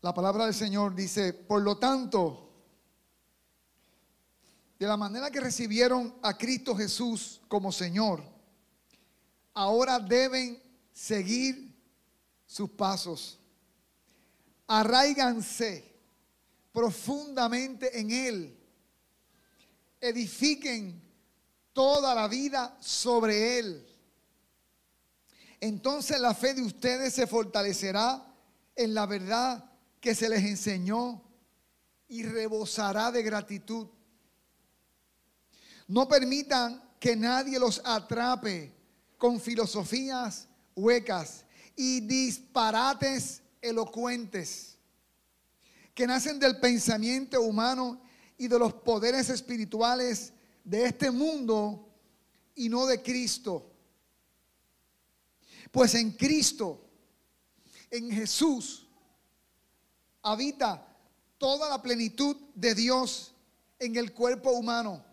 La palabra del Señor dice, por lo tanto, de la manera que recibieron a Cristo Jesús como Señor, ahora deben seguir sus pasos. Arraiganse profundamente en Él. Edifiquen toda la vida sobre Él. Entonces la fe de ustedes se fortalecerá en la verdad que se les enseñó y rebosará de gratitud. No permitan que nadie los atrape con filosofías huecas y disparates elocuentes que nacen del pensamiento humano y de los poderes espirituales de este mundo y no de Cristo. Pues en Cristo, en Jesús, habita toda la plenitud de Dios en el cuerpo humano.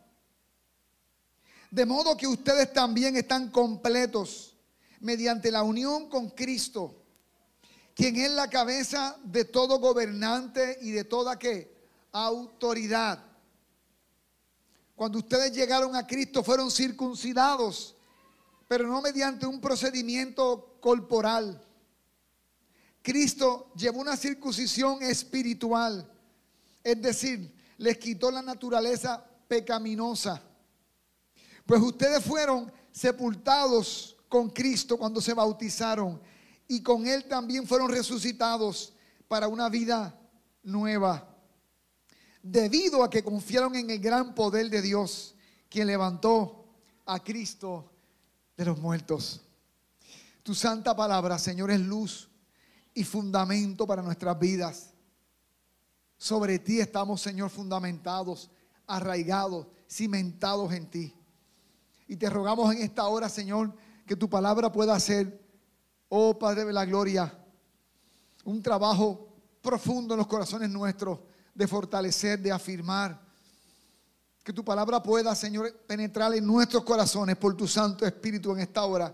De modo que ustedes también están completos mediante la unión con Cristo, quien es la cabeza de todo gobernante y de toda autoridad. Cuando ustedes llegaron a Cristo fueron circuncidados, pero no mediante un procedimiento corporal. Cristo llevó una circuncisión espiritual, es decir, les quitó la naturaleza pecaminosa. Pues ustedes fueron sepultados con Cristo cuando se bautizaron y con Él también fueron resucitados para una vida nueva. Debido a que confiaron en el gran poder de Dios, quien levantó a Cristo de los muertos. Tu santa palabra, Señor, es luz y fundamento para nuestras vidas. Sobre ti estamos, Señor, fundamentados, arraigados, cimentados en ti. Y te rogamos en esta hora, Señor, que tu palabra pueda ser, oh Padre de la Gloria, un trabajo profundo en los corazones nuestros de fortalecer, de afirmar. Que tu palabra pueda, Señor, penetrar en nuestros corazones por tu Santo Espíritu en esta hora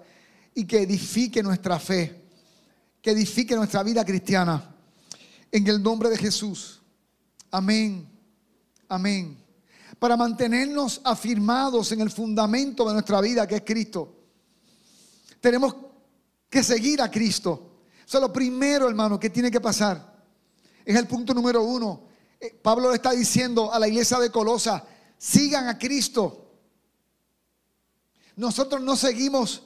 y que edifique nuestra fe que edifique nuestra vida cristiana. En el nombre de Jesús. Amén. Amén. Para mantenernos afirmados en el fundamento de nuestra vida, que es Cristo. Tenemos que seguir a Cristo. Eso es lo primero, hermano, que tiene que pasar. Es el punto número uno. Eh, Pablo le está diciendo a la iglesia de Colosa, sigan a Cristo. Nosotros no seguimos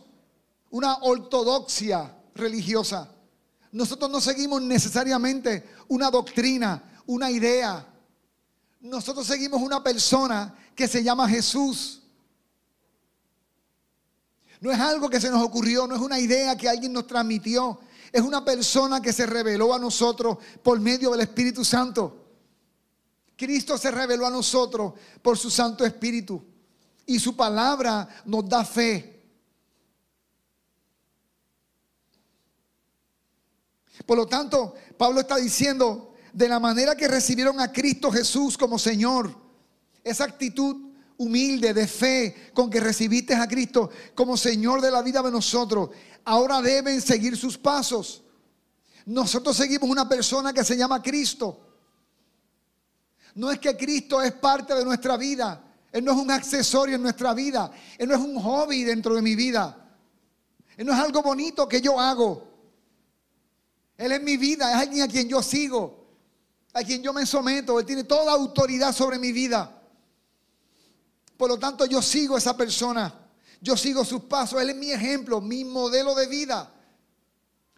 una ortodoxia religiosa. Nosotros no seguimos necesariamente una doctrina, una idea. Nosotros seguimos una persona que se llama Jesús. No es algo que se nos ocurrió, no es una idea que alguien nos transmitió. Es una persona que se reveló a nosotros por medio del Espíritu Santo. Cristo se reveló a nosotros por su Santo Espíritu. Y su palabra nos da fe. Por lo tanto, Pablo está diciendo, de la manera que recibieron a Cristo Jesús como Señor, esa actitud humilde de fe con que recibiste a Cristo como Señor de la vida de nosotros, ahora deben seguir sus pasos. Nosotros seguimos una persona que se llama Cristo. No es que Cristo es parte de nuestra vida. Él no es un accesorio en nuestra vida. Él no es un hobby dentro de mi vida. Él no es algo bonito que yo hago. Él es mi vida, es alguien a quien yo sigo, a quien yo me someto. Él tiene toda autoridad sobre mi vida. Por lo tanto, yo sigo a esa persona. Yo sigo sus pasos. Él es mi ejemplo, mi modelo de vida.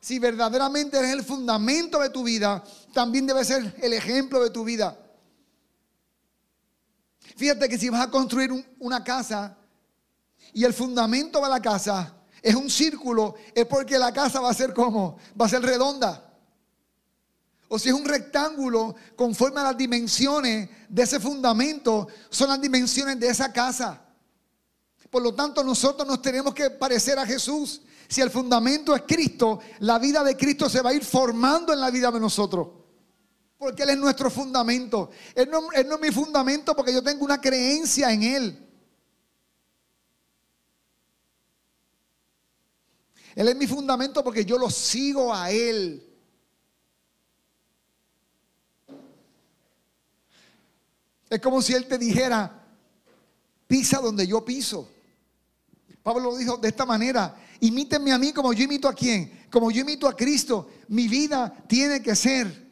Si verdaderamente eres el fundamento de tu vida, también debe ser el ejemplo de tu vida. Fíjate que si vas a construir una casa y el fundamento de la casa es un círculo, es porque la casa va a ser como, va a ser redonda. O si es un rectángulo, conforme a las dimensiones de ese fundamento, son las dimensiones de esa casa. Por lo tanto, nosotros nos tenemos que parecer a Jesús. Si el fundamento es Cristo, la vida de Cristo se va a ir formando en la vida de nosotros. Porque Él es nuestro fundamento. Él no, él no es mi fundamento porque yo tengo una creencia en Él. Él es mi fundamento porque yo lo sigo a Él. Es como si Él te dijera, pisa donde yo piso. Pablo lo dijo de esta manera, imítenme a mí como yo imito a quién, como yo imito a Cristo. Mi vida tiene que ser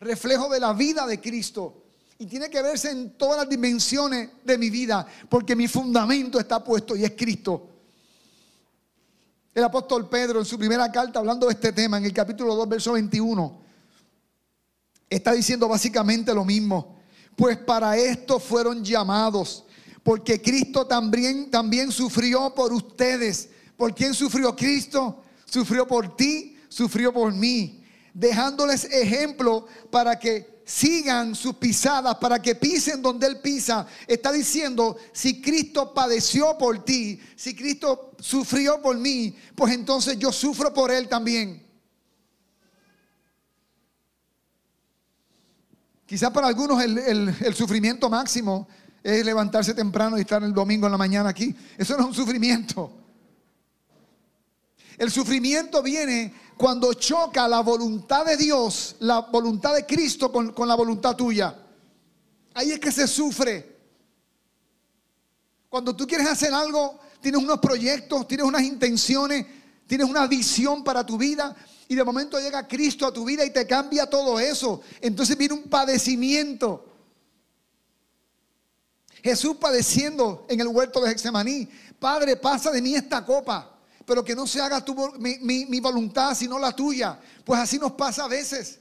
reflejo de la vida de Cristo. Y tiene que verse en todas las dimensiones de mi vida, porque mi fundamento está puesto y es Cristo. El apóstol Pedro en su primera carta hablando de este tema, en el capítulo 2, verso 21, está diciendo básicamente lo mismo. Pues para esto fueron llamados, porque Cristo también, también sufrió por ustedes. ¿Por quién sufrió Cristo? Sufrió por ti, sufrió por mí, dejándoles ejemplo para que sigan sus pisadas, para que pisen donde Él pisa. Está diciendo, si Cristo padeció por ti, si Cristo sufrió por mí, pues entonces yo sufro por Él también. Quizás para algunos el, sufrimiento máximo es levantarse temprano y estar el domingo en la mañana aquí. Eso no es un sufrimiento. El sufrimiento viene cuando choca la voluntad de Dios, la voluntad de Cristo con, la voluntad tuya. Ahí es que se sufre. Cuando tú quieres hacer algo, tienes unos proyectos, tienes unas intenciones, tienes una visión para tu vida y de momento llega Cristo a tu vida y te cambia todo eso. Entonces viene un padecimiento. Jesús padeciendo en el huerto de Hexemaní. Padre, pasa de mí esta copa pero que no se haga tu, mi, voluntad, sino la tuya. Pues así nos pasa a veces.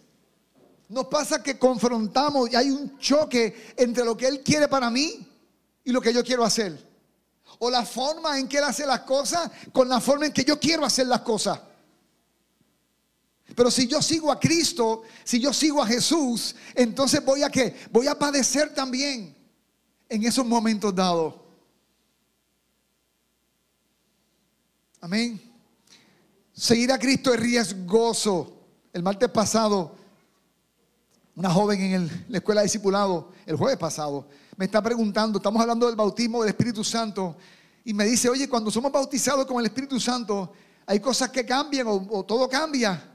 Nos pasa que confrontamos y hay un choque entre lo que Él quiere para mí y lo que yo quiero hacer. O la forma en que Él hace las cosas con la forma en que yo quiero hacer las cosas. Pero si yo sigo a Cristo, si yo sigo a Jesús, entonces voy a qué? Voy a padecer también en esos momentos dados. Amén. Seguir a Cristo es riesgoso. El martes pasado, una joven en la escuela de discipulado, el jueves pasado, me está preguntando, estamos hablando del bautismo del Espíritu Santo, y me dice, oye, cuando somos bautizados con el Espíritu Santo, hay cosas que cambian o, todo cambia.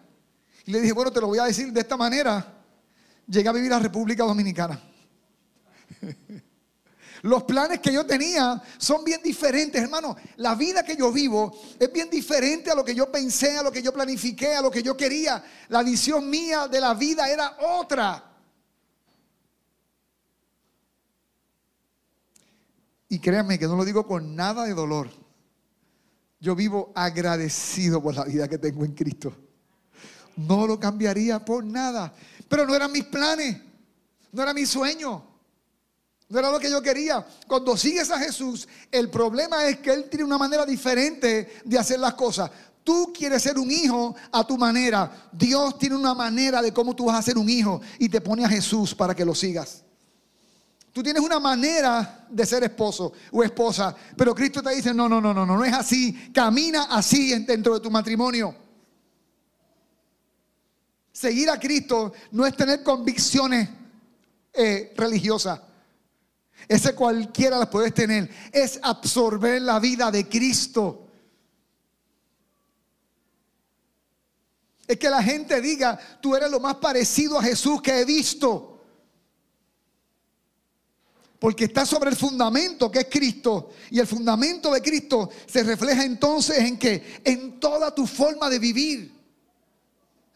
Y le dije, bueno, te lo voy a decir de esta manera. Llegué a vivir a República Dominicana. Los planes que yo tenía son bien diferentes, hermano. La vida que yo vivo es bien diferente a lo que yo pensé, a lo que yo planifiqué, a lo que yo quería. La visión mía de la vida era otra. Y créanme que no lo digo con nada de dolor. Yo vivo agradecido por la vida que tengo en Cristo. No lo cambiaría por nada. Pero no eran mis planes. No era mi sueño. No era lo que yo quería. Cuando sigues a Jesús, el problema es que Él tiene una manera diferente de hacer las cosas. Tú quieres ser un hijo a tu manera. Dios tiene una manera de cómo tú vas a ser un hijo y te pone a Jesús para que lo sigas. Tú tienes una manera de ser esposo o esposa, pero Cristo te dice, no, no, no, no, no, no es así. Camina así dentro de tu matrimonio. Seguir a Cristo no es tener convicciones eh, religiosas. Ese cualquiera la puedes tener. Es absorber la vida de Cristo. Es que la gente diga, tú eres lo más parecido a Jesús que he visto. Porque está sobre el fundamento que es Cristo. Y el fundamento de Cristo se refleja entonces en que en toda tu forma de vivir.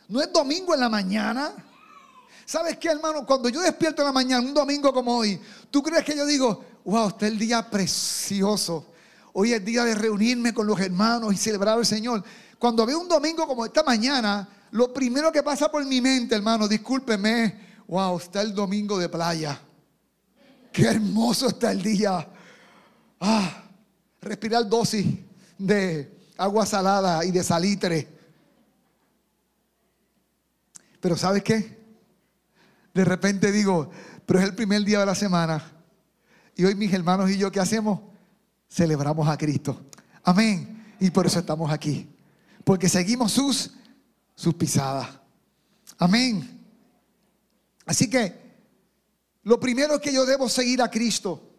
No es domingo en la mañana. ¿Sabes qué, hermano? Cuando yo despierto en la mañana, un domingo como hoy, ¿tú crees que yo digo, wow, este es el día precioso? Hoy es día de reunirme con los hermanos y celebrar al Señor. Cuando veo un domingo como esta mañana, lo primero que pasa por mi mente, hermano, discúlpeme, wow, está el domingo de playa. Qué hermoso está el día. Ah, respirar dosis de agua salada y de salitre. Pero ¿sabes qué? De repente digo, pero es el primer día de la semana. Y hoy mis hermanos y yo, ¿qué hacemos? Celebramos a Cristo. Amén. Y por eso estamos aquí. Porque seguimos sus, sus pisadas. Amén. Así que lo primero es que yo debo seguir a Cristo.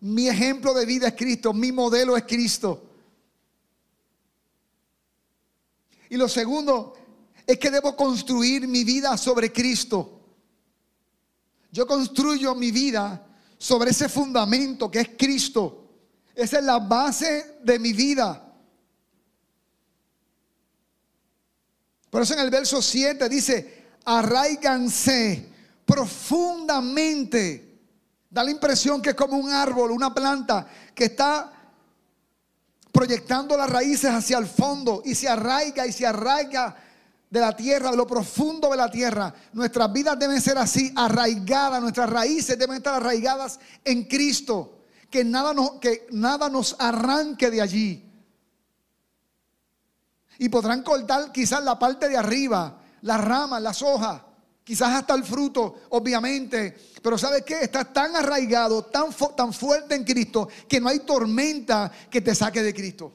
Mi ejemplo de vida es Cristo. Mi modelo es Cristo. Y lo segundo es que debo construir mi vida sobre Cristo. Yo construyo mi vida sobre ese fundamento que es Cristo. Esa es la base de mi vida. Por eso en el verso 7 dice, arraiganse profundamente. Da la impresión que es como un árbol, una planta que está proyectando las raíces hacia el fondo y se arraiga y se arraiga de la tierra, de lo profundo de la tierra. Nuestras vidas deben ser así, arraigadas, nuestras raíces deben estar arraigadas en Cristo. Que nada nos, que nada nos arranque de allí. Y podrán cortar quizás la parte de arriba, las ramas, las hojas, quizás hasta el fruto, obviamente. Pero ¿sabes qué? Estás tan arraigado, tan, tan fuerte en Cristo, que no hay tormenta que te saque de Cristo.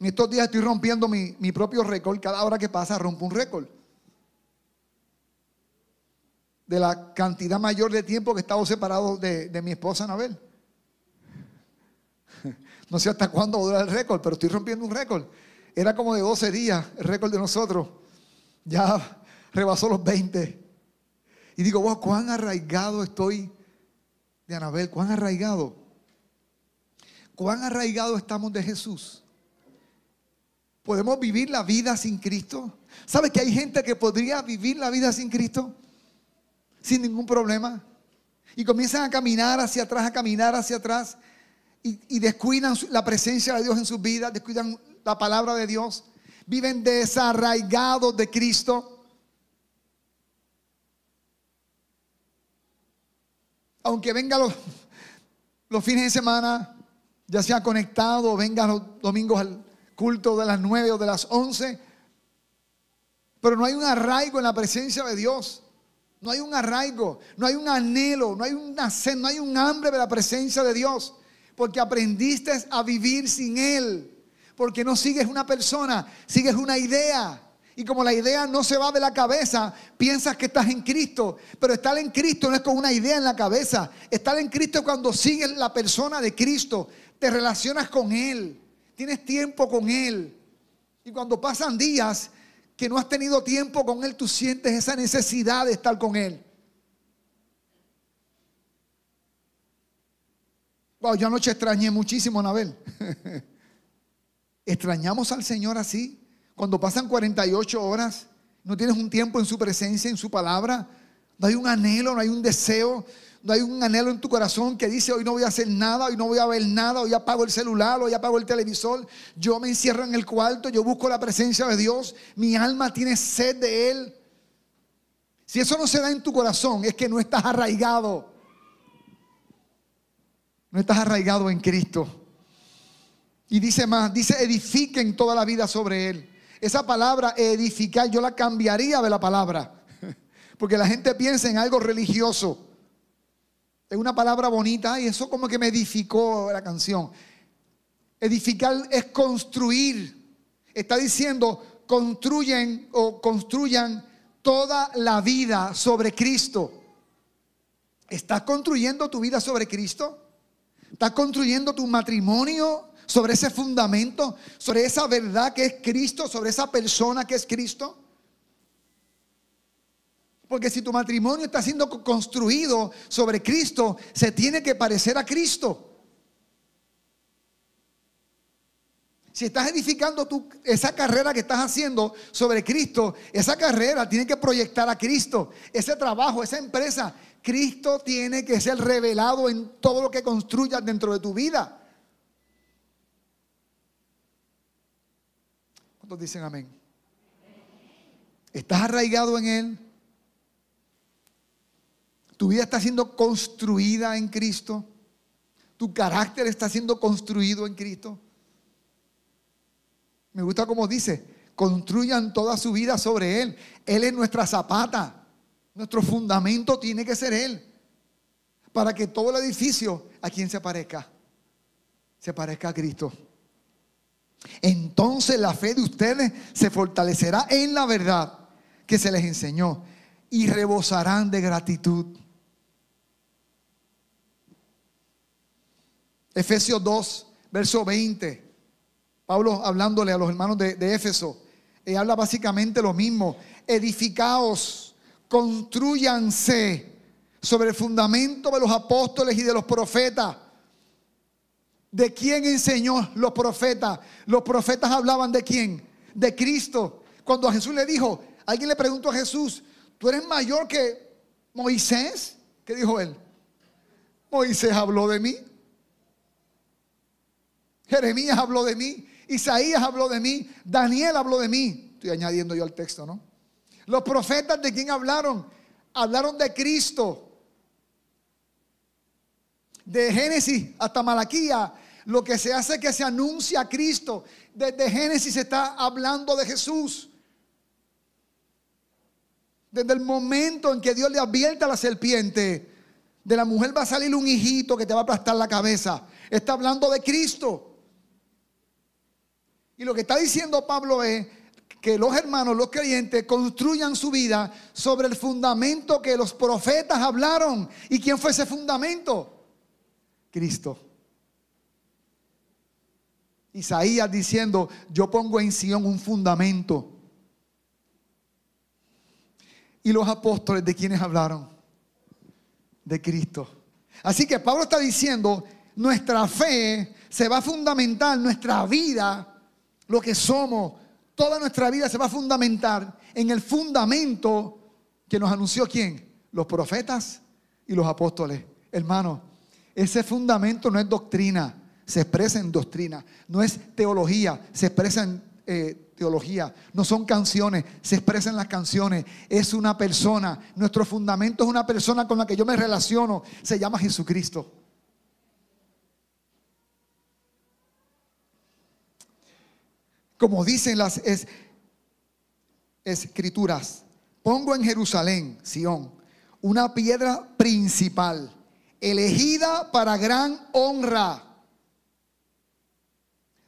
En estos días estoy rompiendo mi, propio récord. Cada hora que pasa rompo un récord. De la cantidad mayor de tiempo que he estado separado de, de mi esposa Anabel. No sé hasta cuándo va el récord, pero estoy rompiendo un récord. Era como de 12 días el récord de nosotros. Ya rebasó los 20. Y digo, wow, cuán arraigado estoy de Anabel, cuán arraigado. Cuán arraigado estamos de Jesús. ¿Podemos vivir la vida sin Cristo? ¿Sabe que hay gente que podría vivir la vida sin Cristo? Sin ningún problema. Y comienzan a caminar hacia atrás, a caminar hacia atrás y, descuidan la presencia de Dios en sus vidas, descuidan la palabra de Dios, viven desarraigados de Cristo. Aunque vengan los, fines de semana, ya sea conectado, vengan los domingos al culto de las 9 o de las 11, pero no hay un arraigo en la presencia de Dios. No hay un arraigo, no hay un anhelo, no hay una sed, no hay un hambre de la presencia de Dios porque aprendiste a vivir sin Él. Porque no sigues una persona, sigues una idea. Y como la idea no se va de la cabeza, piensas que estás en Cristo. Pero estar en Cristo no es con una idea en la cabeza. Estar en Cristo es cuando sigues la persona de Cristo. Te relacionas con Él. Tienes tiempo con Él. Y cuando pasan días que no has tenido tiempo con Él, tú sientes esa necesidad de estar con Él. Wow, yo anoche extrañé muchísimo, Anabel. Extrañamos al Señor así. Cuando pasan 48 horas, no tienes un tiempo en su presencia, en su palabra. No hay un anhelo, no hay un deseo, no hay un anhelo en tu corazón que dice, hoy no voy a hacer nada, hoy no voy a ver nada, hoy apago el celular, hoy apago el televisor, yo me encierro en el cuarto, yo busco la presencia de Dios, mi alma tiene sed de Él. Si eso no se da en tu corazón, es que no estás arraigado. No estás arraigado en Cristo. Y dice más, dice edifiquen toda la vida sobre Él. Esa palabra edificar yo la cambiaría de la palabra. Porque la gente piensa en algo religioso. Es una palabra bonita y eso como que me edificó la canción. Edificar es construir. Está diciendo construyen o construyan toda la vida sobre Cristo. ¿Estás construyendo tu vida sobre Cristo? ¿Estás construyendo tu matrimonio sobre ese fundamento, sobre esa verdad que es Cristo, sobre esa persona que es Cristo? Porque si tu matrimonio está siendo construido sobre Cristo, se tiene que parecer a Cristo. Si estás edificando tu, esa carrera que estás haciendo sobre Cristo, esa carrera tiene que proyectar a Cristo. Ese trabajo, esa empresa, Cristo tiene que ser revelado en todo lo que construyas dentro de tu vida. ¿Cuántos dicen amén? ¿Estás arraigado en Él? ¿Tu vida está siendo construida en Cristo? ¿Tu carácter está siendo construido en Cristo? Me gusta como dice, construyan toda su vida sobre Él. Él es nuestra zapata. Nuestro fundamento tiene que ser Él. Para que todo el edificio a quien se parezca, se parezca a Cristo. Entonces la fe de ustedes se fortalecerá en la verdad que se les enseñó y rebosarán de gratitud. Efesios 2, verso 20. Pablo hablándole a los hermanos de, Éfeso. Y habla básicamente lo mismo. Edificaos, construyanse sobre el fundamento de los apóstoles y de los profetas. ¿De quién enseñó los profetas? Los profetas hablaban de quién? De Cristo. Cuando a Jesús le dijo, alguien le preguntó a Jesús, ¿tú eres mayor que Moisés? ¿Qué dijo él? Moisés habló de mí. Jeremías habló de mí. Isaías habló de mí. Daniel habló de mí. Estoy añadiendo yo al texto, ¿no? Los profetas de quién hablaron? Hablaron de Cristo. De Génesis hasta Malaquía, lo que se hace es que se anuncia a Cristo. Desde Génesis se está hablando de Jesús. Desde el momento en que Dios le advierte a la serpiente, de la mujer va a salir un hijito que te va a aplastar la cabeza. Está hablando de Cristo. Y lo que está diciendo Pablo es que los hermanos, los creyentes, construyan su vida sobre el fundamento que los profetas hablaron. ¿Y quién fue ese fundamento? Cristo. Isaías diciendo, yo pongo en Sion un fundamento. Y los apóstoles de quienes hablaron? De Cristo. Así que Pablo está diciendo, nuestra fe se va a fundamentar, nuestra vida, lo que somos, toda nuestra vida se va a fundamentar en el fundamento que nos anunció quién? Los profetas y los apóstoles. Hermano, ese fundamento no es doctrina, se expresa en doctrina. No es teología, se expresa en eh, teología. No son canciones, se expresan las canciones. Es una persona. Nuestro fundamento es una persona con la que yo me relaciono. Se llama Jesucristo. Como dicen las escrituras, pongo en Jerusalén, Sión, una piedra principal, elegida para gran honra.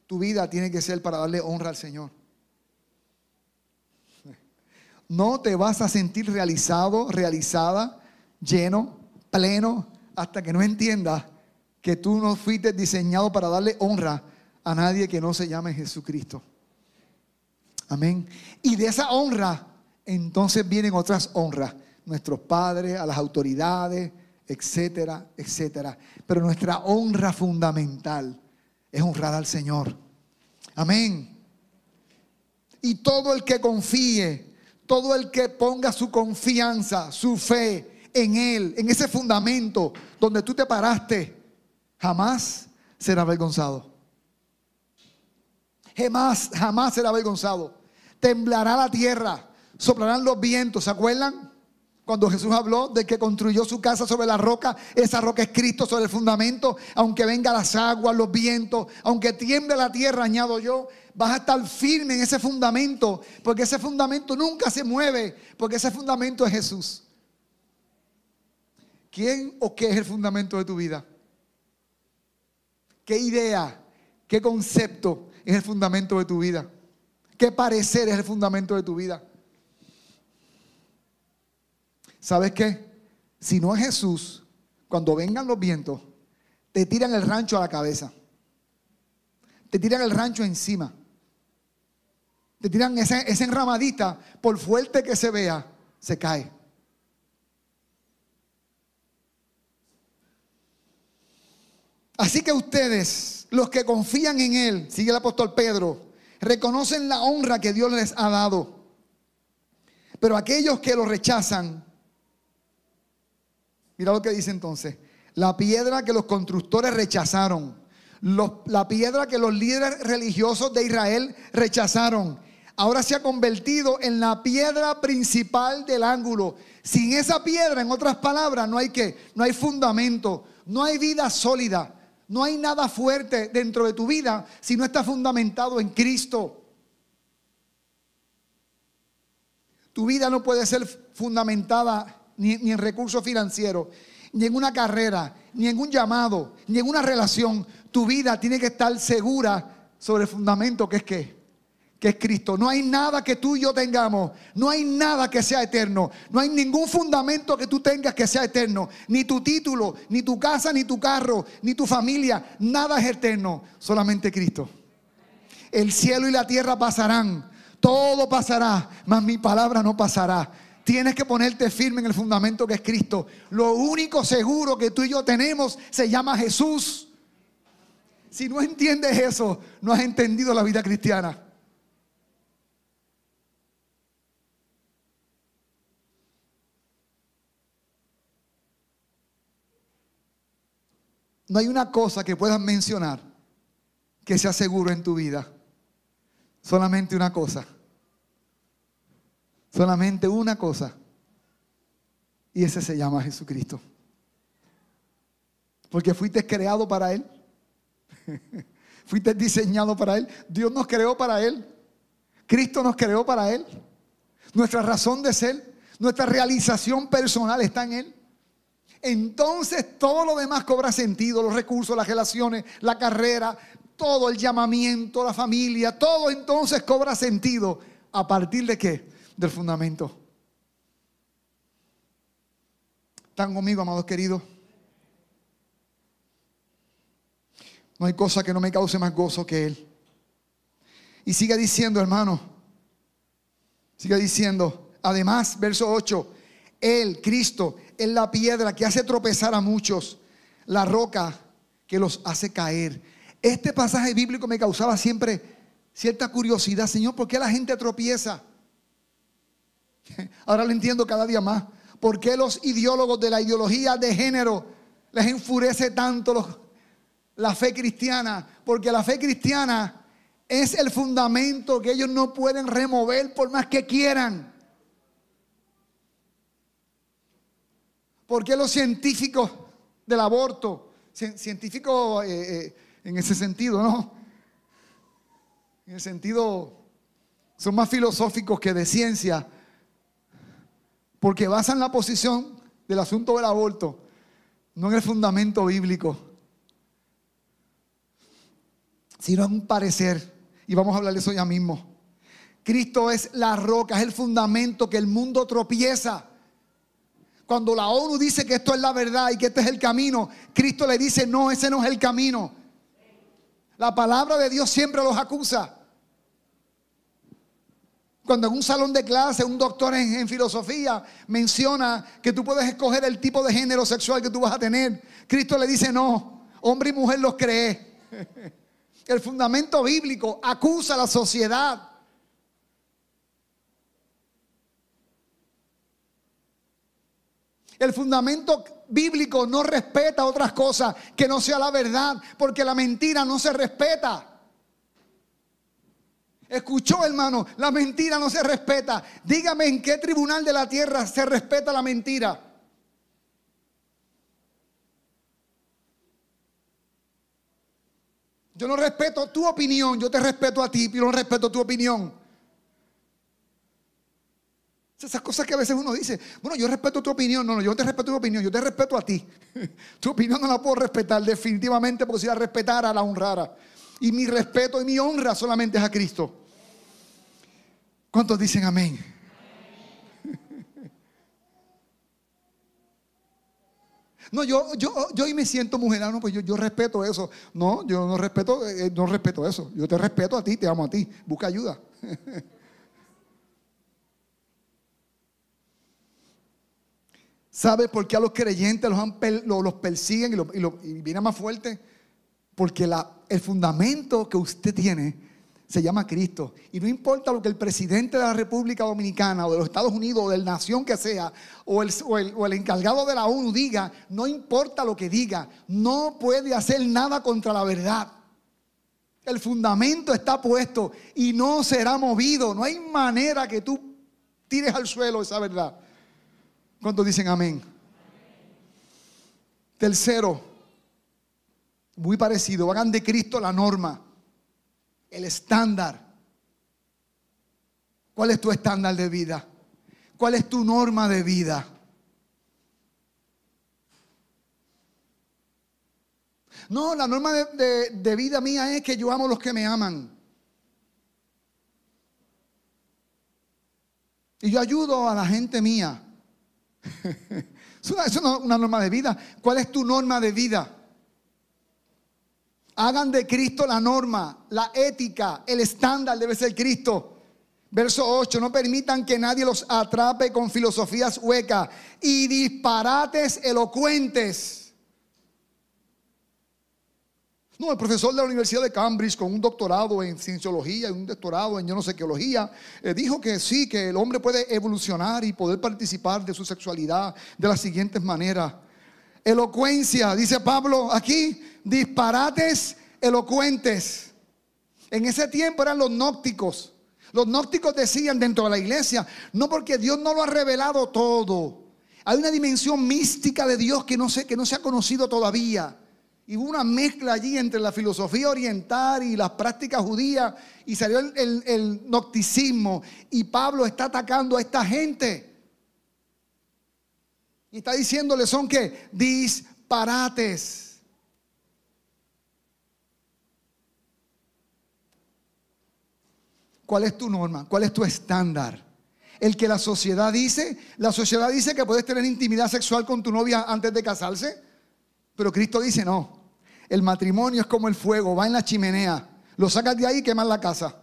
Tu vida tiene que ser para darle honra al Señor. No te vas a sentir realizado, realizada, lleno, pleno, hasta que no entiendas que tú no fuiste diseñado para darle honra a nadie que no se llame Jesucristo. Amén. Y de esa honra, entonces vienen otras honras. Nuestros padres, a las autoridades, etcétera, etcétera. Pero nuestra honra fundamental es honrar al Señor. Amén. Y todo el que confíe, todo el que ponga su confianza, su fe en Él, en ese fundamento donde tú te paraste, jamás será avergonzado. Jamás, jamás será avergonzado temblará la tierra, soplarán los vientos. ¿Se acuerdan? Cuando Jesús habló de que construyó su casa sobre la roca, esa roca es Cristo sobre el fundamento, aunque vengan las aguas, los vientos, aunque tiemble la tierra, añado yo, vas a estar firme en ese fundamento, porque ese fundamento nunca se mueve, porque ese fundamento es Jesús. ¿Quién o qué es el fundamento de tu vida? ¿Qué idea, qué concepto es el fundamento de tu vida? ¿Qué parecer es el fundamento de tu vida? ¿Sabes qué? Si no es Jesús, cuando vengan los vientos, te tiran el rancho a la cabeza. Te tiran el rancho encima. Te tiran esa, enramadita, por fuerte que se vea, se cae. Así que ustedes, los que confían en Él, sigue el apóstol Pedro, reconocen la honra que Dios les ha dado. Pero aquellos que lo rechazan, mira lo que dice entonces, la piedra que los constructores rechazaron, la piedra que los líderes religiosos de Israel rechazaron, ahora se ha convertido en la piedra principal del ángulo. Sin esa piedra, en otras palabras, no hay que, no hay fundamento, no hay vida sólida. No hay nada fuerte dentro de tu vida si no está fundamentado en Cristo. Tu vida no puede ser fundamentada ni, en recursos financieros, ni en una carrera, ni en un llamado, ni en una relación. Tu vida tiene que estar segura sobre el fundamento que es que que es Cristo. No hay nada que tú y yo tengamos. No hay nada que sea eterno. No hay ningún fundamento que tú tengas que sea eterno. Ni tu título, ni tu casa, ni tu carro, ni tu familia. Nada es eterno. Solamente Cristo. El cielo y la tierra pasarán. Todo pasará, mas mi palabra no pasará. Tienes que ponerte firme en el fundamento que es Cristo. Lo único seguro que tú y yo tenemos se llama Jesús. Si no entiendes eso, no has entendido la vida cristiana. No hay una cosa que puedas mencionar que sea seguro en tu vida. Solamente una cosa. Solamente una cosa. Y ese se llama Jesucristo. Porque fuiste creado para Él. fuiste diseñado para Él. Dios nos creó para Él. Cristo nos creó para Él. Nuestra razón de ser, nuestra realización personal está en Él. Entonces todo lo demás cobra sentido, los recursos, las relaciones, la carrera, todo el llamamiento, la familia, todo entonces cobra sentido. ¿A partir de qué? Del fundamento. ¿Están conmigo, amados queridos? No hay cosa que no me cause más gozo que Él. Y sigue diciendo, hermano, sigue diciendo, además, verso 8, Él, Cristo, es la piedra que hace tropezar a muchos, la roca que los hace caer. Este pasaje bíblico me causaba siempre cierta curiosidad, Señor, ¿por qué la gente tropieza? Ahora lo entiendo cada día más. ¿Por qué los ideólogos de la ideología de género les enfurece tanto la fe cristiana? Porque la fe cristiana es el fundamento que ellos no pueden remover por más que quieran. ¿Por qué los científicos del aborto, científicos eh, eh, en ese sentido, no? En el sentido, son más filosóficos que de ciencia, porque basan la posición del asunto del aborto, no en el fundamento bíblico, sino en un parecer. Y vamos a hablar de eso ya mismo. Cristo es la roca, es el fundamento que el mundo tropieza. Cuando la ONU dice que esto es la verdad y que este es el camino, Cristo le dice, no, ese no es el camino. La palabra de Dios siempre los acusa. Cuando en un salón de clase un doctor en, filosofía menciona que tú puedes escoger el tipo de género sexual que tú vas a tener, Cristo le dice no, hombre y mujer los cree. El fundamento bíblico acusa a la sociedad El fundamento bíblico no respeta otras cosas que no sea la verdad, porque la mentira no se respeta. Escuchó, hermano, la mentira no se respeta. Dígame en qué tribunal de la tierra se respeta la mentira. Yo no respeto tu opinión, yo te respeto a ti, pero no respeto tu opinión. Esas cosas que a veces uno dice, bueno, yo respeto tu opinión. No, no, yo no te respeto tu opinión, yo te respeto a ti. tu opinión no la puedo respetar definitivamente porque si la respetara, la honrara. Y mi respeto y mi honra solamente es a Cristo. ¿Cuántos dicen amén? No, yo, yo, yo hoy me siento mujerano, pues yo, yo respeto eso. No, yo no respeto, eh, no respeto eso. Yo te respeto a ti, te amo a ti. Busca ayuda. ¿Sabe por qué a los creyentes los, persiguen y, viene más fuerte? Porque el fundamento que usted tiene se llama Cristo. Y no importa lo que el presidente de la República Dominicana o de los Estados Unidos o de la nación que sea, o el encargado de la ONU diga, no importa lo que diga, no puede hacer nada contra la verdad. El fundamento está puesto y no será movido. No hay manera que tú tires al suelo esa verdad. ¿Cuántos dicen amén? Tercero, muy parecido, hagan de Cristo la norma, el estándar. ¿Cuál es tu estándar de vida? ¿Cuál es tu norma de vida? No, la norma de, vida mía es que yo amo a los que me aman. Y yo ayudo a la gente mía. es una, una norma de vida. ¿Cuál es tu norma de vida? Hagan de Cristo la norma, la ética, el estándar debe ser Cristo. Verso 8, no permitan que nadie los atrape con filosofías huecas y disparates elocuentes. No, el profesor de la Universidad de Cambridge con un doctorado en cienciología y un doctorado en yo no sé queología, eh, dijo que sí, que el hombre puede evolucionar y poder participar de su sexualidad de las siguientes maneras. Elocuencia, dice Pablo aquí, disparates elocuentes. En ese tiempo eran los gnósticos los gnósticos decían dentro de la iglesia, no porque Dios no lo ha revelado todo. Hay una dimensión mística de Dios que no se, que no se ha conocido todavía. Y hubo una mezcla allí entre la filosofía oriental y las prácticas judías y salió el, el, gnosticismo. Y Pablo está atacando a esta gente. Y está diciéndole son que disparates. ¿Cuál es tu norma? ¿Cuál es tu estándar? El que la sociedad dice, la sociedad dice que puedes tener intimidad sexual con tu novia antes de casarse, pero Cristo dice no. El matrimonio es como el fuego, va en la chimenea, lo sacas de ahí y quemas la casa.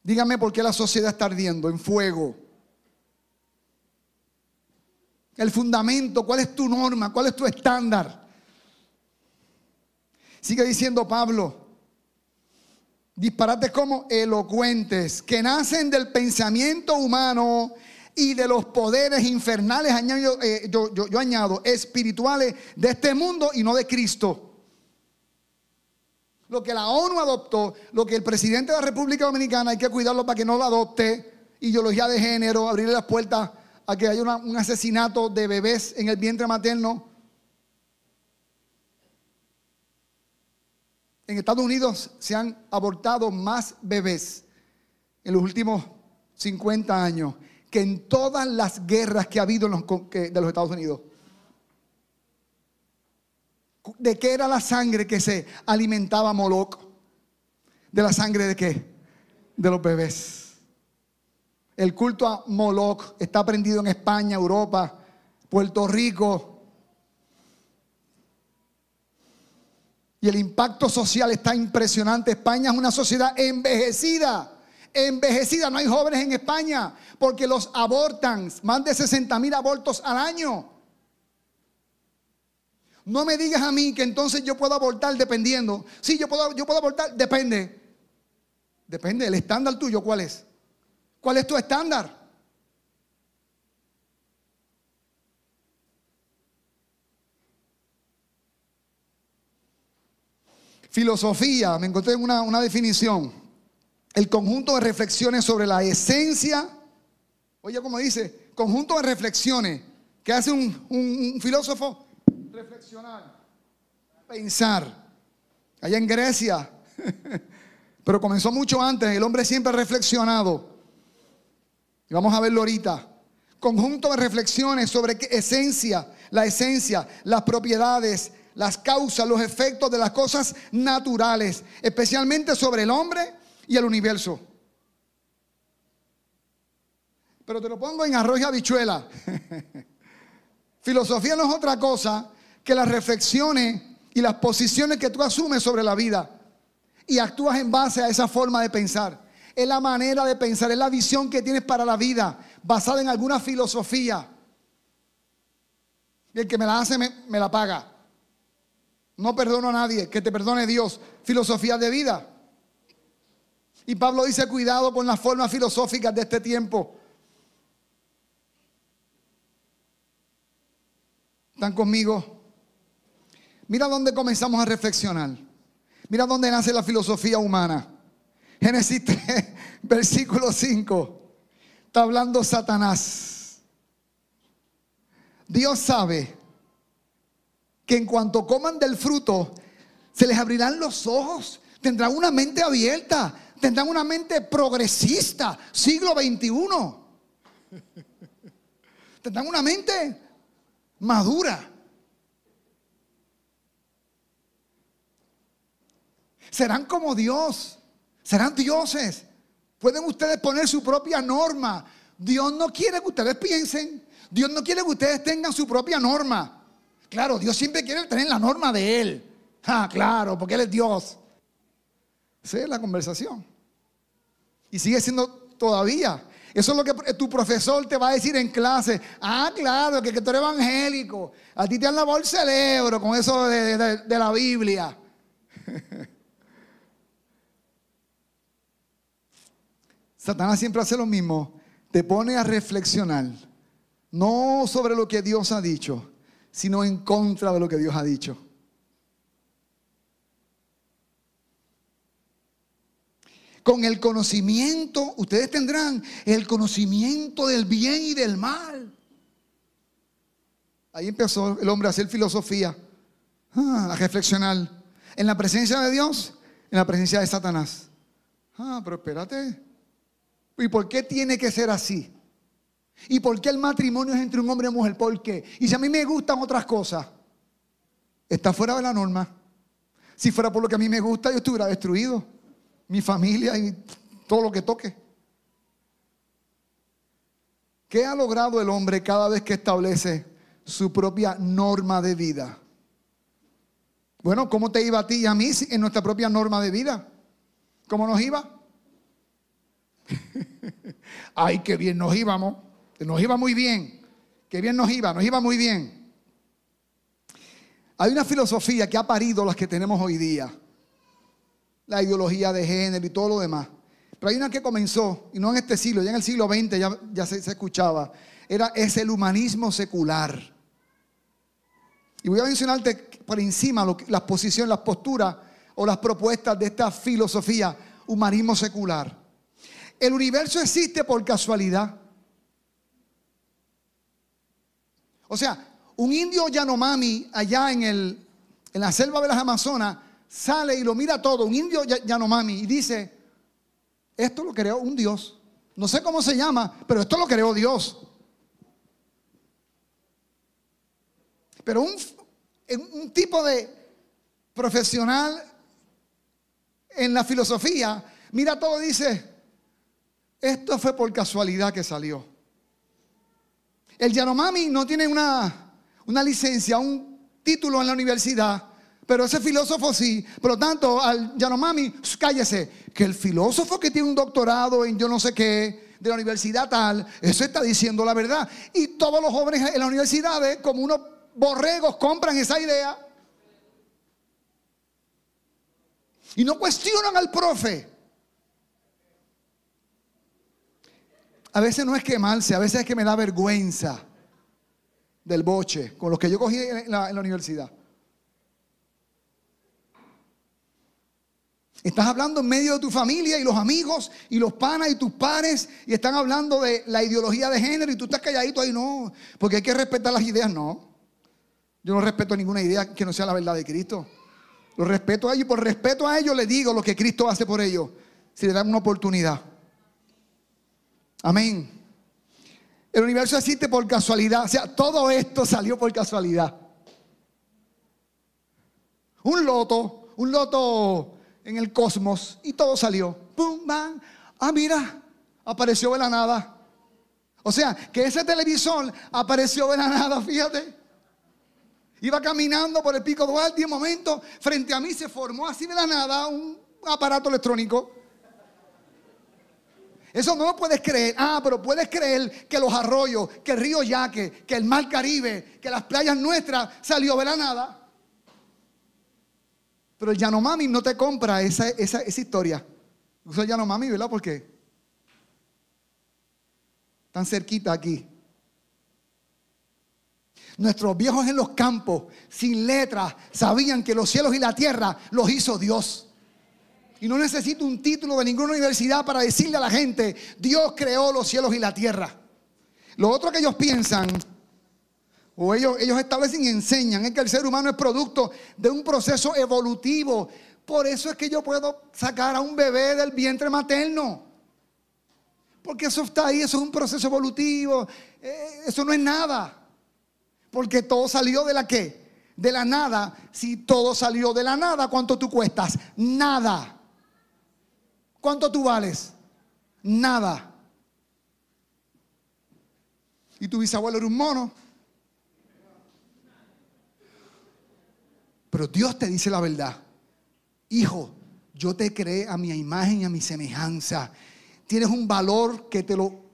Dígame por qué la sociedad está ardiendo en fuego. El fundamento, ¿cuál es tu norma? ¿Cuál es tu estándar? Sigue diciendo Pablo, disparates como elocuentes, que nacen del pensamiento humano y de los poderes infernales, eh, yo, yo añado, espirituales de este mundo y no de Cristo. Lo que la ONU adoptó, lo que el presidente de la República Dominicana hay que cuidarlo para que no lo adopte, ideología de género, abrirle las puertas a que haya un asesinato de bebés en el vientre materno. En Estados Unidos se han abortado más bebés en los últimos 50 años que en todas las guerras que ha habido en los, de los Estados Unidos. ¿De qué era la sangre que se alimentaba Moloch? ¿De la sangre de qué? De los bebés. El culto a Moloch está prendido en España, Europa, Puerto Rico, Y el impacto social está impresionante. España es una sociedad envejecida. Envejecida. No hay jóvenes en España porque los abortan. Más de 60 mil abortos al año. No me digas a mí que entonces yo puedo abortar dependiendo. Sí, yo puedo, yo puedo abortar, depende. Depende, el estándar tuyo, ¿cuál es? ¿Cuál es tu estándar? Filosofía, me encontré en una, definición. El conjunto de reflexiones sobre la esencia, oye como dice, conjunto de reflexiones que hace un, filósofo reflexionar, pensar. Allá en Grecia, pero comenzó mucho antes, el hombre siempre ha reflexionado. Y vamos a verlo ahorita. Conjunto de reflexiones sobre qué esencia, la esencia, las propiedades, las causas, los efectos de las cosas naturales, especialmente sobre el hombre y el universo. Pero te lo pongo en arroz y habichuela. Filosofía no es otra cosa que las reflexiones y las posiciones que tú asumes sobre la vida y actúas en base a esa forma de pensar. Es la manera de pensar, es la visión que tienes para la vida, basada en alguna filosofía. Y el que me la hace me, me la paga. No perdono a nadie, que te perdone Dios. Filosofía de vida. Y Pablo dice, cuidado con las formas filosóficas de este tiempo. ¿Están conmigo? Mira dónde comenzamos a reflexionar. Mira dónde nace la filosofía humana. Génesis 3, versículo 5. Está hablando Satanás. Dios sabe que en cuanto coman del fruto, se les abrirán los ojos, tendrán una mente abierta, tendrán una mente progresista, siglo XXI. Tendrán una mente madura. Serán como Dios, serán dioses. Pueden ustedes poner su propia norma. Dios no quiere que ustedes piensen. Dios no quiere que ustedes tengan su propia norma. Claro, Dios siempre quiere tener la norma de Él. Ah, claro, porque Él es Dios. Esa es la conversación. Y sigue siendo todavía. Eso es lo que tu profesor te va a decir en clase. Ah, claro, que, que tú eres evangélico. A ti te han lavado el cerebro con eso de, de la Biblia. Satanás siempre hace lo mismo. Te pone a reflexionar. No sobre lo que Dios ha dicho, sino en contra de lo que Dios ha dicho. Con el conocimiento, ustedes tendrán el conocimiento del bien y del mal. Ahí empezó el hombre a hacer filosofía, ah, a reflexionar. En la presencia de Dios, en la presencia de Satanás. Ah, pero espérate. ¿Y por qué tiene que ser así? ¿Y por qué el matrimonio es entre un hombre y una mujer? ¿Por qué? Y si a mí me gustan otras cosas, está fuera de la norma. Si fuera por lo que a mí me gusta, yo estuviera destruido. Mi familia y todo lo que toque. ¿Qué ha logrado el hombre cada vez que establece su propia norma de vida? Bueno, ¿cómo te iba a ti y a mí en nuestra propia norma de vida? ¿Cómo nos iba? Ay, qué bien nos íbamos. Nos iba muy bien. Qué bien nos iba, nos iba muy bien. Hay una filosofía que ha parido las que tenemos hoy día. La ideología de género y todo lo demás. Pero hay una que comenzó, y no en este siglo, ya en el siglo XX ya, se, escuchaba. Era, es el humanismo secular. Y voy a mencionarte por encima las posiciones, las posturas o las propuestas de esta filosofía, humanismo secular. El universo existe por casualidad. O sea, un indio Yanomami allá en, el, en la selva de las Amazonas sale y lo mira todo, un indio Yanomami, y dice, esto lo creó un Dios. No sé cómo se llama, pero esto lo creó Dios. Pero un, tipo de profesional en la filosofía mira todo y dice, esto fue por casualidad que salió. El Yanomami no tiene una, una licencia, un título en la universidad, pero ese filósofo sí. Por lo tanto, al Yanomami, cállese, que el filósofo que tiene un doctorado en yo no sé qué, de la universidad tal, eso está diciendo la verdad. Y todos los jóvenes en la universidad, como unos borregos, compran esa idea. Y no cuestionan al profe. A veces no es quemarse, a veces es que me da vergüenza del boche con los que yo cogí en la, universidad. Estás hablando en medio de tu familia y los amigos y los panas y tus pares y están hablando de la ideología de género y tú estás calladito ahí, no, porque hay que respetar las ideas, no. Yo no respeto ninguna idea que no sea la verdad de Cristo. Lo respeto a ellos y por respeto a ellos les digo lo que Cristo hace por ellos, si le dan una oportunidad. Amén. El universo existe por casualidad. O sea, todo esto salió por casualidad. Un loto, un loto en el cosmos y todo salió. ¡Pum! ¡Bam! Ah, mira, apareció de la nada. O sea, que ese televisor apareció de la nada, fíjate. Iba caminando por el pico Duarte y un momento frente a mí se formó así de la nada un aparato electrónico. Eso no lo puedes creer. Ah, pero puedes creer que los arroyos, que el río Yaque, que el mar Caribe, que las playas nuestras salió de la nada. Pero el Yanomami no te compra esa, esa, esa historia. Usa el Yanomami, ¿verdad? ¿Por qué? Tan cerquita aquí. Nuestros viejos en los campos, sin letras, sabían que los cielos y la tierra los hizo Dios. Y no necesito un título de ninguna universidad para decirle a la gente, Dios creó los cielos y la tierra. Lo otro que ellos piensan, o ellos, ellos establecen y enseñan, es que el ser humano es producto de un proceso evolutivo. Por eso es que yo puedo sacar a un bebé del vientre materno. Porque eso está ahí, eso es un proceso evolutivo. Eh, eso no es nada. Porque todo salió de la qué? De la nada. Si todo salió de la nada, ¿cuánto tú cuestas? Nada. ¿Cuánto tú vales? Nada. Y tu bisabuelo era un mono. Pero Dios te dice la verdad. Hijo, yo te creé a mi imagen y a mi semejanza. tienes un valor que te lo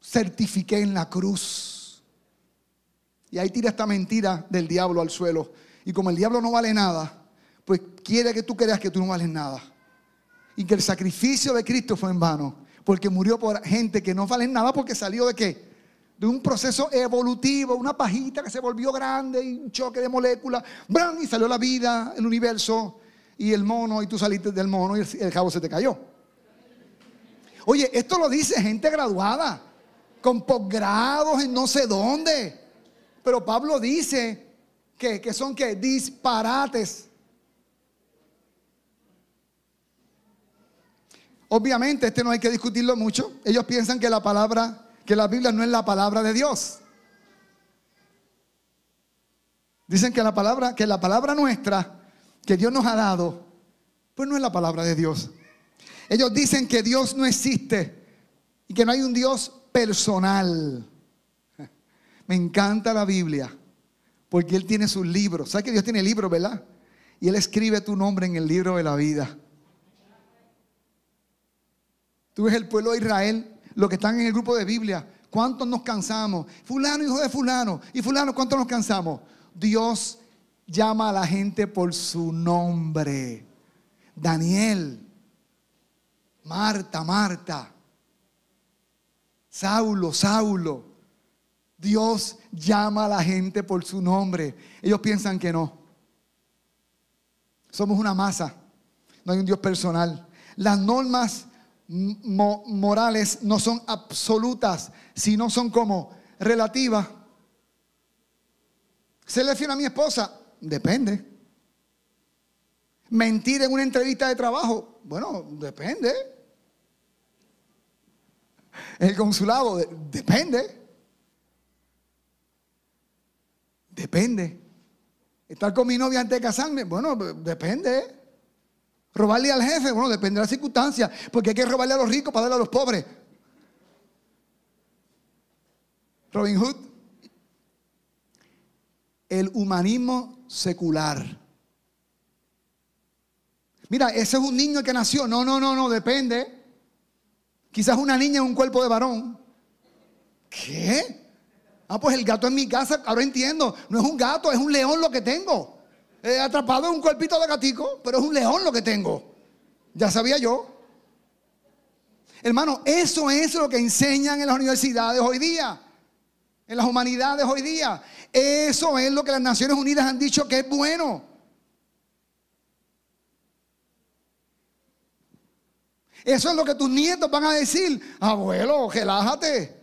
certifiqué en la cruz. Y ahí tira esta mentira del diablo al suelo. Y como el diablo no vale nada, pues quiere que tú creas que tú no vales nada. Y que el sacrificio de Cristo fue en vano. Porque murió por gente que no vale nada porque salió de qué? De un proceso evolutivo, una pajita que se volvió grande y un choque de moléculas. Y salió la vida, el universo y el mono y tú saliste del mono y el, cabo se te cayó. Oye, esto lo dice gente graduada, con posgrados en no sé dónde. Pero Pablo dice que, que son que disparates. Obviamente, este no hay que discutirlo mucho. Ellos piensan que la palabra, que la Biblia no es la palabra de Dios. Dicen que la palabra, que la palabra nuestra que Dios nos ha dado, pues no es la palabra de Dios. Ellos dicen que Dios no existe y que no hay un Dios personal. Me encanta la Biblia porque Él tiene sus libros. ¿Sabes que Dios tiene libros, verdad? Y Él escribe tu nombre en el libro de la vida. Tú ves el pueblo de Israel, los que están en el grupo de Biblia. ¿Cuántos nos cansamos? Fulano, hijo de fulano. Y fulano, ¿cuántos nos cansamos? Dios llama a la gente por su nombre. Daniel, Marta, Marta, Saulo, Saulo. Dios llama a la gente por su nombre. Ellos piensan que no. Somos una masa. No hay un Dios personal. Las normas morales no son absolutas, sino son como relativas. ¿Se le fiel a mi esposa? Depende. Mentir en una entrevista de trabajo, bueno, depende. El consulado, depende. Depende. Estar con mi novia antes de casarme, bueno, depende. Robarle al jefe, bueno, depende de las circunstancias, porque hay que robarle a los ricos para darle a los pobres. Robin Hood. El humanismo secular. Mira, ese es un niño que nació. No, no, no, no, depende. Quizás una niña en un cuerpo de varón. ¿Qué? Ah, pues el gato en mi casa, ahora entiendo. No es un gato, es un león lo que tengo. He atrapado en un cuerpito de gatico, pero es un león lo que tengo. Ya sabía yo. Hermano, eso es lo que enseñan en las universidades hoy día en las humanidades hoy día. Eso es lo que las Naciones Unidas han dicho que es bueno. Eso es lo que tus nietos van a decir. Abuelo, relájate.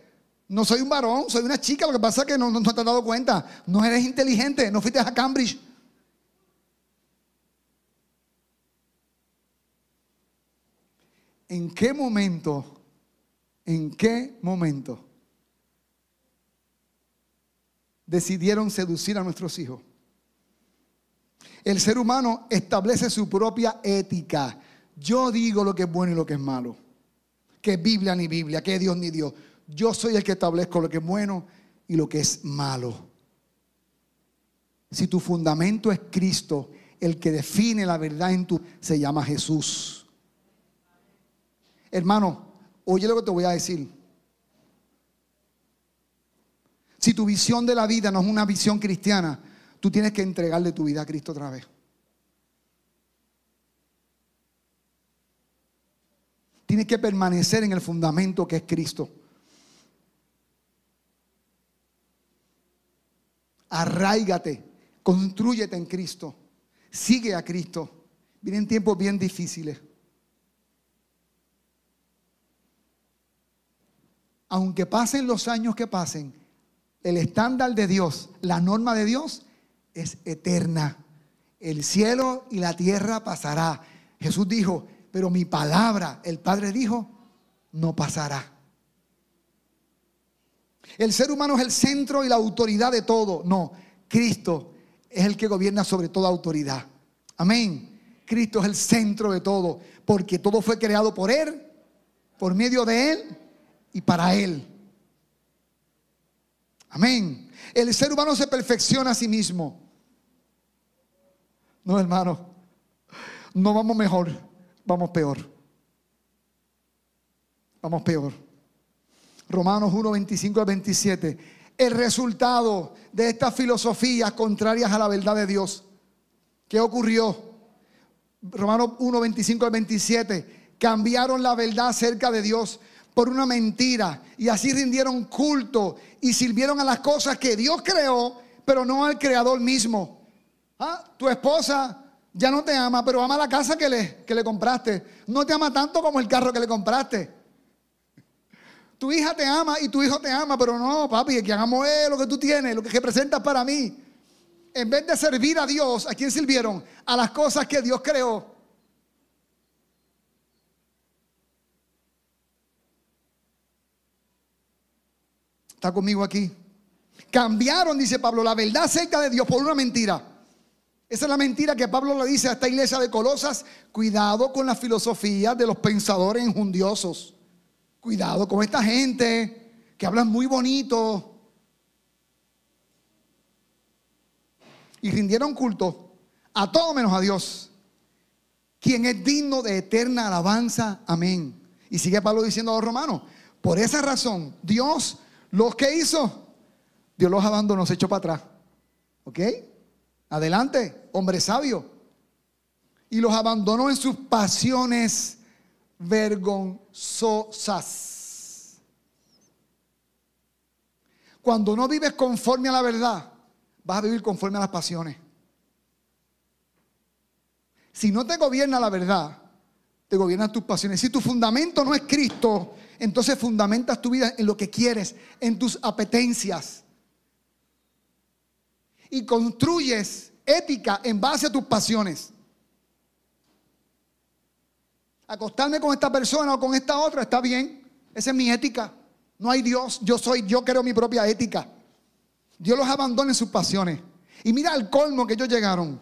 No soy un varón, soy una chica. Lo que pasa es que no, no, te has dado cuenta. No eres inteligente, no fuiste a Cambridge. ¿En qué momento? ¿En qué momento? decidieron seducir a nuestros hijos. El ser humano establece su propia ética. Yo digo lo que es bueno y lo que es malo. Que es Biblia ni Biblia, que es Dios ni Dios. Yo soy el que establezco lo que es bueno y lo que es malo. Si tu fundamento es Cristo, el que define la verdad en tu se llama Jesús. Hermano, oye lo que te voy a decir. Si tu visión de la vida no es una visión cristiana, tú tienes que entregarle tu vida a Cristo otra vez. Tienes que permanecer en el fundamento que es Cristo. Arraígate, construyete en Cristo, sigue a Cristo. Vienen tiempos bien difíciles. Aunque pasen los años que pasen, el estándar de Dios, la norma de Dios es eterna. El cielo y la tierra pasará. Jesús dijo, pero mi palabra, el Padre dijo, no pasará. El ser humano es el centro y la autoridad de todo. No, Cristo es el que gobierna sobre toda autoridad. Amén. Cristo es el centro de todo, porque todo fue creado por Él, por medio de Él y para Él. Amén. El ser humano se perfecciona a sí mismo. No, hermano. No vamos mejor, vamos peor. Vamos peor. Romanos 1, 25 al 27. El resultado de estas filosofías contrarias a la verdad de Dios. ¿Qué ocurrió? Romanos 1, 25 al 27. Cambiaron la verdad acerca de Dios por una mentira y así rindieron culto y sirvieron a las cosas que Dios creó, pero no al creador mismo. Ah, tu esposa ya no te ama, pero ama la casa que le, que le compraste. No te ama tanto como el carro que le compraste. Tu hija te ama y tu hijo te ama, pero no, papi, que hagamos es lo que tú tienes, lo que representas para mí. En vez de servir a Dios, ¿a quién sirvieron? A las cosas que Dios creó. ¿Está conmigo aquí? Cambiaron, dice Pablo, la verdad acerca de Dios por una mentira. Esa es la mentira que Pablo le dice a esta iglesia de Colosas. Cuidado con la filosofía de los pensadores enjundiosos. Cuidado con esta gente que hablan muy bonito. Y rindieron culto a todo menos a Dios, quien es digno de eterna alabanza. Amén. Y sigue Pablo diciendo a los romanos, por esa razón, Dios los que hizo, Dios los abandonó, se echó para atrás. ¿Ok? Adelante, hombre sabio. Y los abandonó en sus pasiones vergonzosas. Cuando no vives conforme a la verdad, vas a vivir conforme a las pasiones. Si no te gobierna la verdad, te gobiernan tus pasiones. Si tu fundamento no es Cristo, entonces fundamentas tu vida en lo que quieres, en tus apetencias y construyes ética en base a tus pasiones. Acostarme con esta persona o con esta otra está bien. Esa es mi ética. No hay Dios. Yo soy, yo creo mi propia ética. Dios los abandona en sus pasiones. Y mira el colmo que ellos llegaron.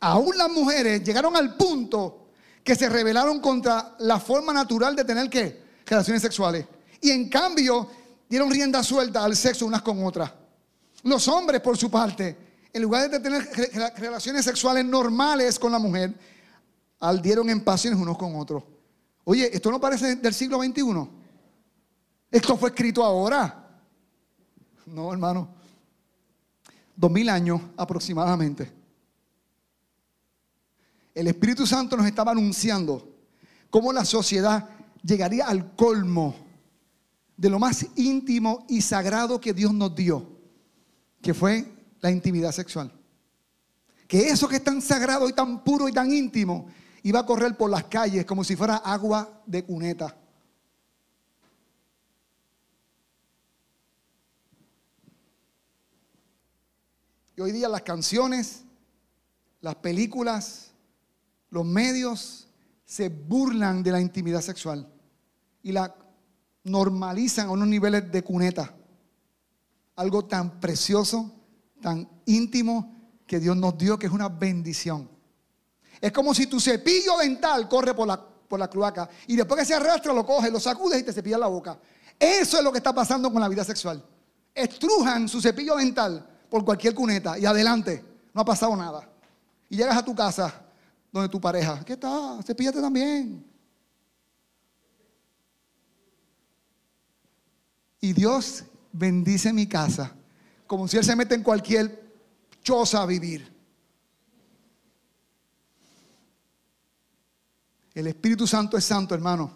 Aún las mujeres llegaron al punto que se rebelaron contra la forma natural de tener que relaciones sexuales. Y en cambio dieron rienda suelta al sexo unas con otras. Los hombres, por su parte, en lugar de tener relaciones sexuales normales con la mujer, aldieron en pasiones unos con otros. Oye, ¿esto no parece del siglo XXI? Esto fue escrito ahora. No, hermano. Dos mil años aproximadamente. El Espíritu Santo nos estaba anunciando cómo la sociedad llegaría al colmo de lo más íntimo y sagrado que Dios nos dio que fue la intimidad sexual. Que eso que es tan sagrado y tan puro y tan íntimo iba a correr por las calles como si fuera agua de cuneta. Y hoy día las canciones, las películas, los medios se burlan de la intimidad sexual y la normalizan a unos niveles de cuneta algo tan precioso, tan íntimo que Dios nos dio, que es una bendición. Es como si tu cepillo dental corre por la, por la cloaca y después que se arrastra lo coges, lo sacudes y te cepillas la boca. Eso es lo que está pasando con la vida sexual. Estrujan su cepillo dental por cualquier cuneta y adelante, no ha pasado nada. Y llegas a tu casa donde tu pareja, ¿qué está? Cepíllate también. Y Dios bendice mi casa, como si Él se mete en cualquier choza a vivir. El Espíritu Santo es santo, hermano.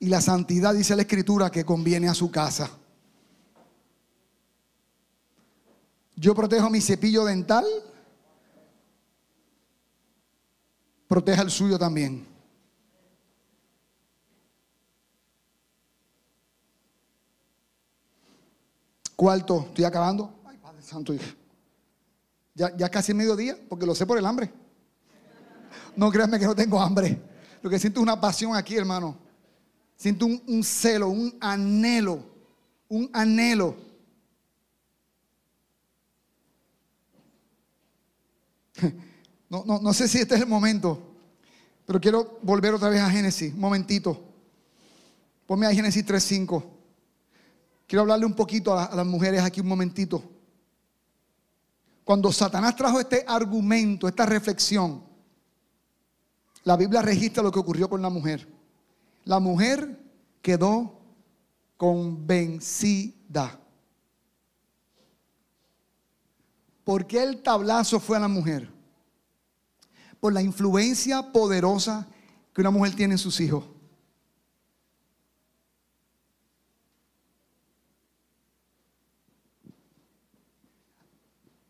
Y la santidad, dice la Escritura, que conviene a su casa. Yo protejo mi cepillo dental. Proteja el suyo también. Cuarto, estoy acabando. Ay, Padre Santo. Ya, ya casi mediodía, porque lo sé por el hambre. No créanme que no tengo hambre. Lo que siento es una pasión aquí, hermano. Siento un, celo, un anhelo, un anhelo. No, no, no sé si este es el momento, pero quiero volver otra vez a Génesis, un momentito. Ponme a Génesis 3.5. Quiero hablarle un poquito a, las mujeres aquí un momentito. Cuando Satanás trajo este argumento, esta reflexión, la Biblia registra lo que ocurrió con la mujer. La mujer quedó convencida. ¿Por qué el tablazo fue a la mujer? Por la influencia poderosa que una mujer tiene en sus hijos.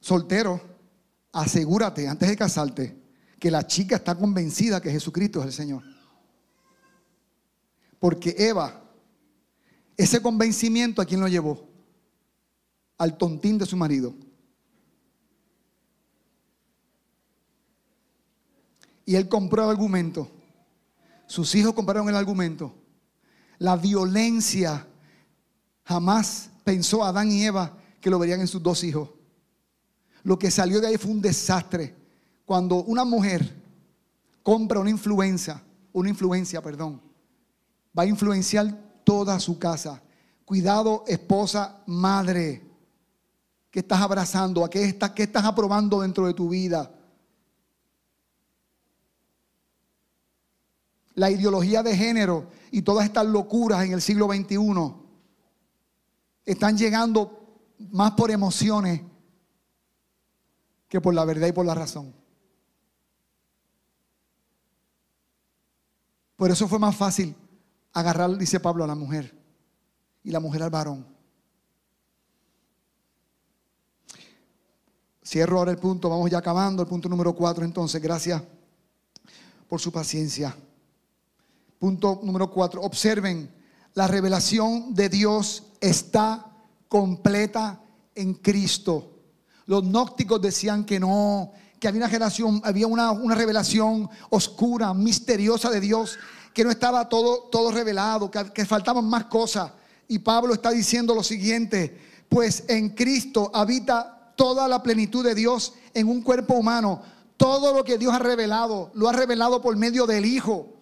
Soltero, asegúrate antes de casarte que la chica está convencida que Jesucristo es el Señor. Porque Eva, ese convencimiento a quién lo llevó? Al tontín de su marido. Y él compró el argumento. Sus hijos compraron el argumento. La violencia jamás pensó Adán y Eva que lo verían en sus dos hijos. Lo que salió de ahí fue un desastre. Cuando una mujer compra una influencia, una influencia, perdón, va a influenciar toda su casa. Cuidado, esposa, madre, que estás abrazando, a qué estás, qué estás aprobando dentro de tu vida. La ideología de género y todas estas locuras en el siglo XXI están llegando más por emociones que por la verdad y por la razón. Por eso fue más fácil agarrar, dice Pablo, a la mujer y la mujer al varón. Cierro ahora el punto, vamos ya acabando, el punto número cuatro entonces, gracias por su paciencia. Punto número cuatro, observen, la revelación de Dios está completa en Cristo. Los gnósticos decían que no, que había una generación, había una, revelación oscura, misteriosa de Dios que no estaba todo, todo revelado, que, faltaban más cosas. Y Pablo está diciendo lo siguiente, pues en Cristo habita toda la plenitud de Dios en un cuerpo humano. Todo lo que Dios ha revelado, lo ha revelado por medio del Hijo.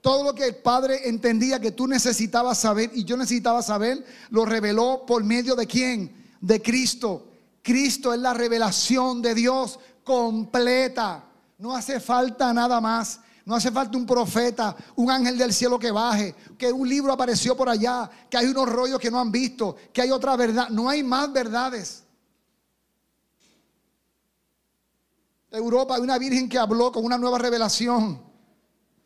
Todo lo que el Padre entendía que tú necesitabas saber y yo necesitaba saber, lo reveló por medio de quién? De Cristo. Cristo es la revelación de Dios completa. No hace falta nada más. No hace falta un profeta, un ángel del cielo que baje, que un libro apareció por allá, que hay unos rollos que no han visto, que hay otra verdad. No hay más verdades. Europa hay una virgen que habló con una nueva revelación.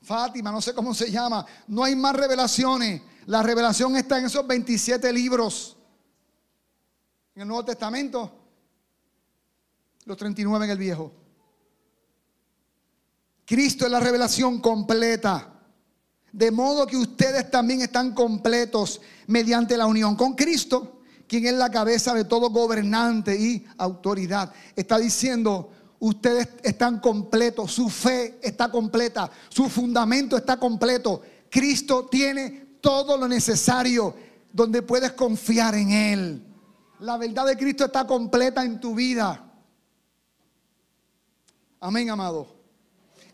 Fátima, no sé cómo se llama. No hay más revelaciones. La revelación está en esos 27 libros. En el Nuevo Testamento, los 39 en el Viejo. Cristo es la revelación completa. De modo que ustedes también están completos mediante la unión con Cristo, quien es la cabeza de todo gobernante y autoridad. Está diciendo, ustedes están completos, su fe está completa, su fundamento está completo. Cristo tiene todo lo necesario donde puedes confiar en Él. La verdad de Cristo está completa en tu vida. Amén, amado.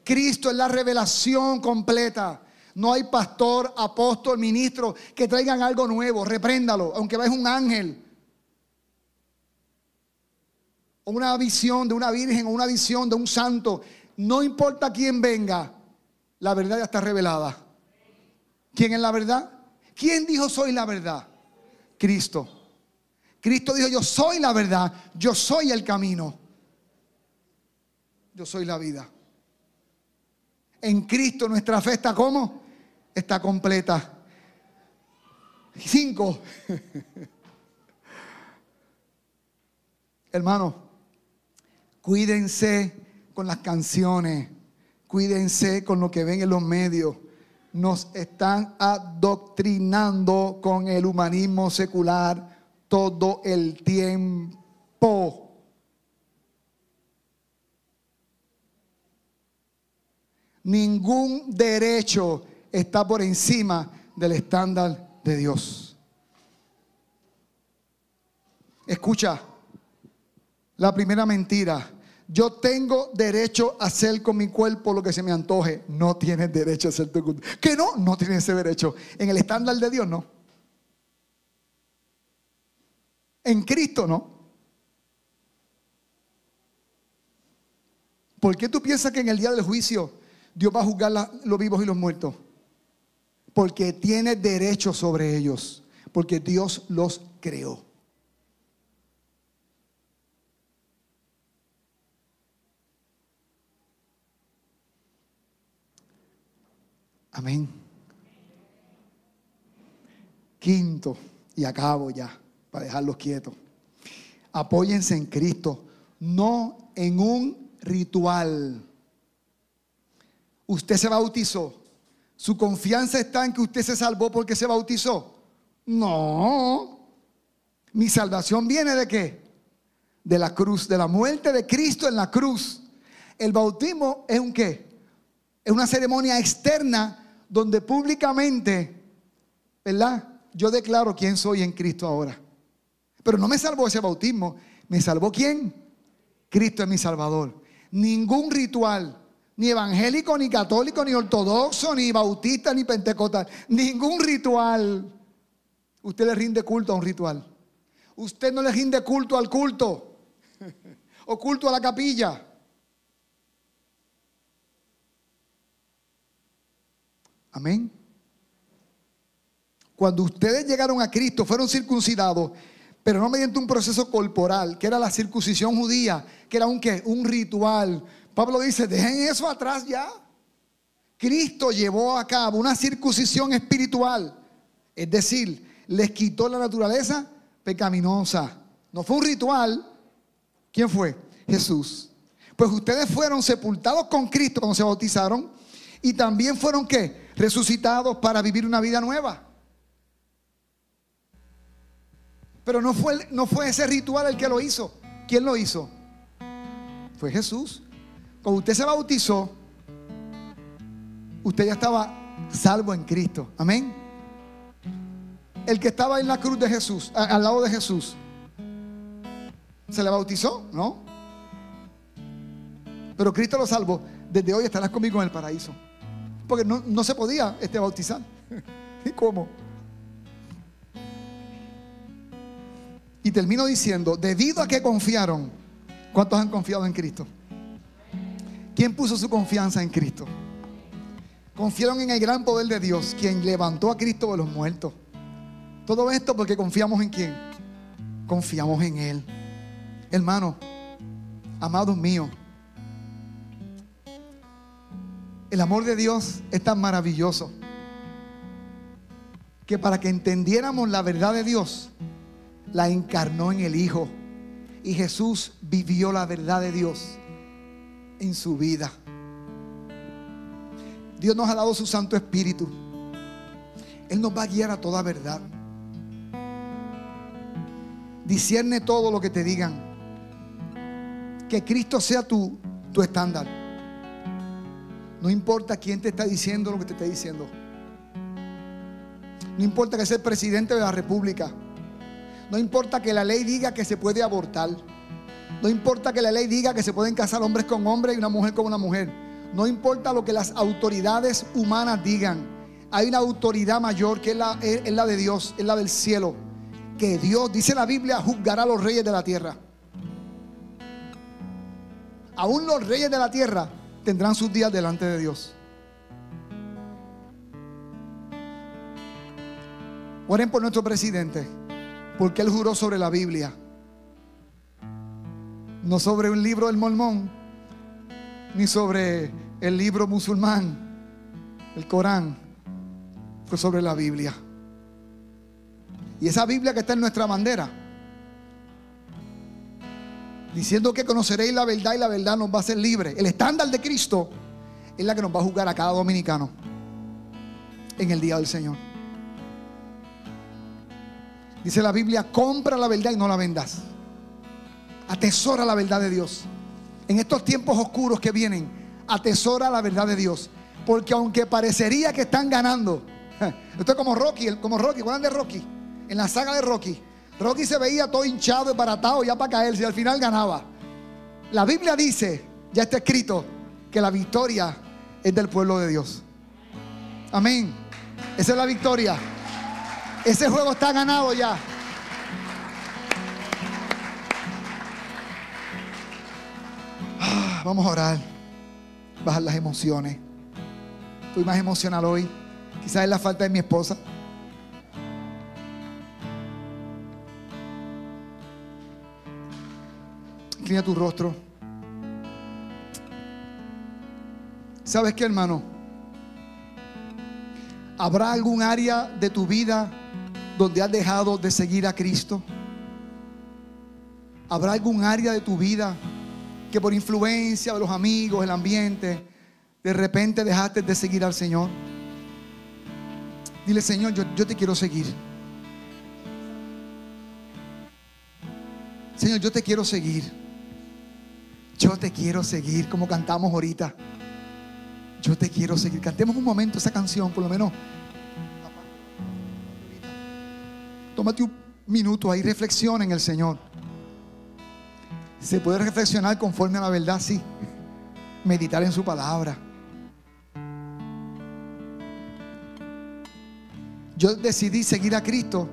Cristo es la revelación completa. No hay pastor, apóstol, ministro que traigan algo nuevo. Repréndalo, aunque vaya un ángel. O una visión de una virgen o una visión de un santo. No importa quién venga, la verdad ya está revelada. ¿Quién es la verdad? ¿Quién dijo soy la verdad? Cristo. Cristo dijo yo soy la verdad, yo soy el camino, yo soy la vida. En Cristo nuestra fe está como? Está completa. Cinco. Hermano, cuídense con las canciones, cuídense con lo que ven en los medios. Nos están adoctrinando con el humanismo secular todo el tiempo. Ningún derecho está por encima del estándar de Dios. Escucha, la primera mentira. Yo tengo derecho a hacer con mi cuerpo lo que se me antoje. No tienes derecho a hacer tu culto. ¿Que no? No tienes ese derecho. En el estándar de Dios, no. En Cristo, no. ¿Por qué tú piensas que en el día del juicio Dios va a juzgar los vivos y los muertos. porque tiene derecho sobre ellos, porque Dios los creó. Amén. Quinto, y acabo ya, para dejarlos quietos. Apóyense en Cristo, no en un ritual. Usted se bautizó. ¿Su confianza está en que usted se salvó porque se bautizó? No. Mi salvación viene de qué? De la cruz, de la muerte de Cristo en la cruz. El bautismo es un qué? Es una ceremonia externa donde públicamente, ¿verdad? Yo declaro quién soy en Cristo ahora. Pero no me salvó ese bautismo. ¿Me salvó quién? Cristo es mi Salvador. Ningún ritual, ni evangélico, ni católico, ni ortodoxo, ni bautista, ni pentecostal, ningún ritual. Usted le rinde culto a un ritual. Usted no le rinde culto al culto o culto a la capilla. Amén. Cuando ustedes llegaron a Cristo, fueron circuncidados, pero no mediante un proceso corporal, que era la circuncisión judía, que era un, un ritual. Pablo dice, dejen eso atrás ya. Cristo llevó a cabo una circuncisión espiritual, es decir, les quitó la naturaleza pecaminosa. No fue un ritual. ¿Quién fue? Jesús. Pues ustedes fueron sepultados con Cristo cuando se bautizaron y también fueron qué? Resucitados para vivir una vida nueva. Pero no fue, no fue ese ritual el que lo hizo. ¿Quién lo hizo? Fue Jesús. Cuando usted se bautizó, usted ya estaba salvo en Cristo. Amén. El que estaba en la cruz de Jesús, al lado de Jesús, ¿se le bautizó? No. Pero Cristo lo salvó. Desde hoy estarás conmigo en el paraíso. Porque no, se podía este, bautizar. ¿Y cómo? Y termino diciendo, debido a que confiaron, ¿cuántos han confiado en Cristo? ¿Quién puso su confianza en Cristo? Confiaron en el gran poder de Dios, quien levantó a Cristo de los muertos. Todo esto porque confiamos en quién? Confiamos en Él. Hermano, amados míos, el amor de Dios es tan maravilloso que para que entendiéramos la verdad de Dios, la encarnó en el Hijo. Y Jesús vivió la verdad de Dios en su vida. Dios nos ha dado su Santo Espíritu. Él nos va a guiar a toda verdad. Discierne todo lo que te digan. Que Cristo sea tu, tu estándar. No importa quién te está diciendo lo que te está diciendo. No importa que sea el presidente de la República. No importa que la ley diga que se puede abortar. No importa que la ley diga que se pueden casar hombres con hombres y una mujer con una mujer. No importa lo que las autoridades humanas digan. Hay una autoridad mayor que es la, de Dios, es la del cielo. Que Dios, dice la Biblia, juzgará a los reyes de la tierra. Aún los reyes de la tierra tendrán sus días delante de Dios. Oren por nuestro presidente porque él juró sobre la Biblia, no sobre un libro del mormón, ni sobre el libro musulmán, el Corán, fue sobre la Biblia. Y esa Biblia que está en nuestra bandera, diciendo que conoceréis la verdad y la verdad nos va a hacer libre. El estándar de Cristo es la que nos va a juzgar a cada dominicano en el día del Señor. Dice la Biblia, compra la verdad y no la vendas. Atesora la verdad de Dios. En estos tiempos oscuros que vienen, atesora la verdad de Dios. Porque aunque parecería que están ganando, esto es como Rocky, como Rocky, ¿cuál de Rocky? En la saga de Rocky. Rocky se veía todo hinchado, baratado ya para caerse y al final ganaba. La Biblia dice, ya está escrito, que la victoria es del pueblo de Dios. Amén. Esa es la victoria. Ese juego está ganado ya. Vamos a orar. Bajar las emociones. Estoy más emocional hoy. Quizás es la falta de mi esposa. Inclina tu rostro. ¿Sabes qué, hermano? ¿Habrá algún área de tu vida donde has dejado de seguir a Cristo? ¿Habrá algún área de tu vida que por influencia de los amigos, el ambiente, de repente dejaste de seguir al Señor? Dile, Señor, yo, yo te quiero seguir. Señor, yo te quiero seguir. Yo te quiero seguir, como cantamos ahorita. Yo te quiero seguir. Cantemos un momento esa canción, por lo menos. Tómate un minuto ahí, reflexiona en el Señor. Se puede reflexionar conforme a la verdad, sí. Meditar en su palabra. Yo decidí seguir a Cristo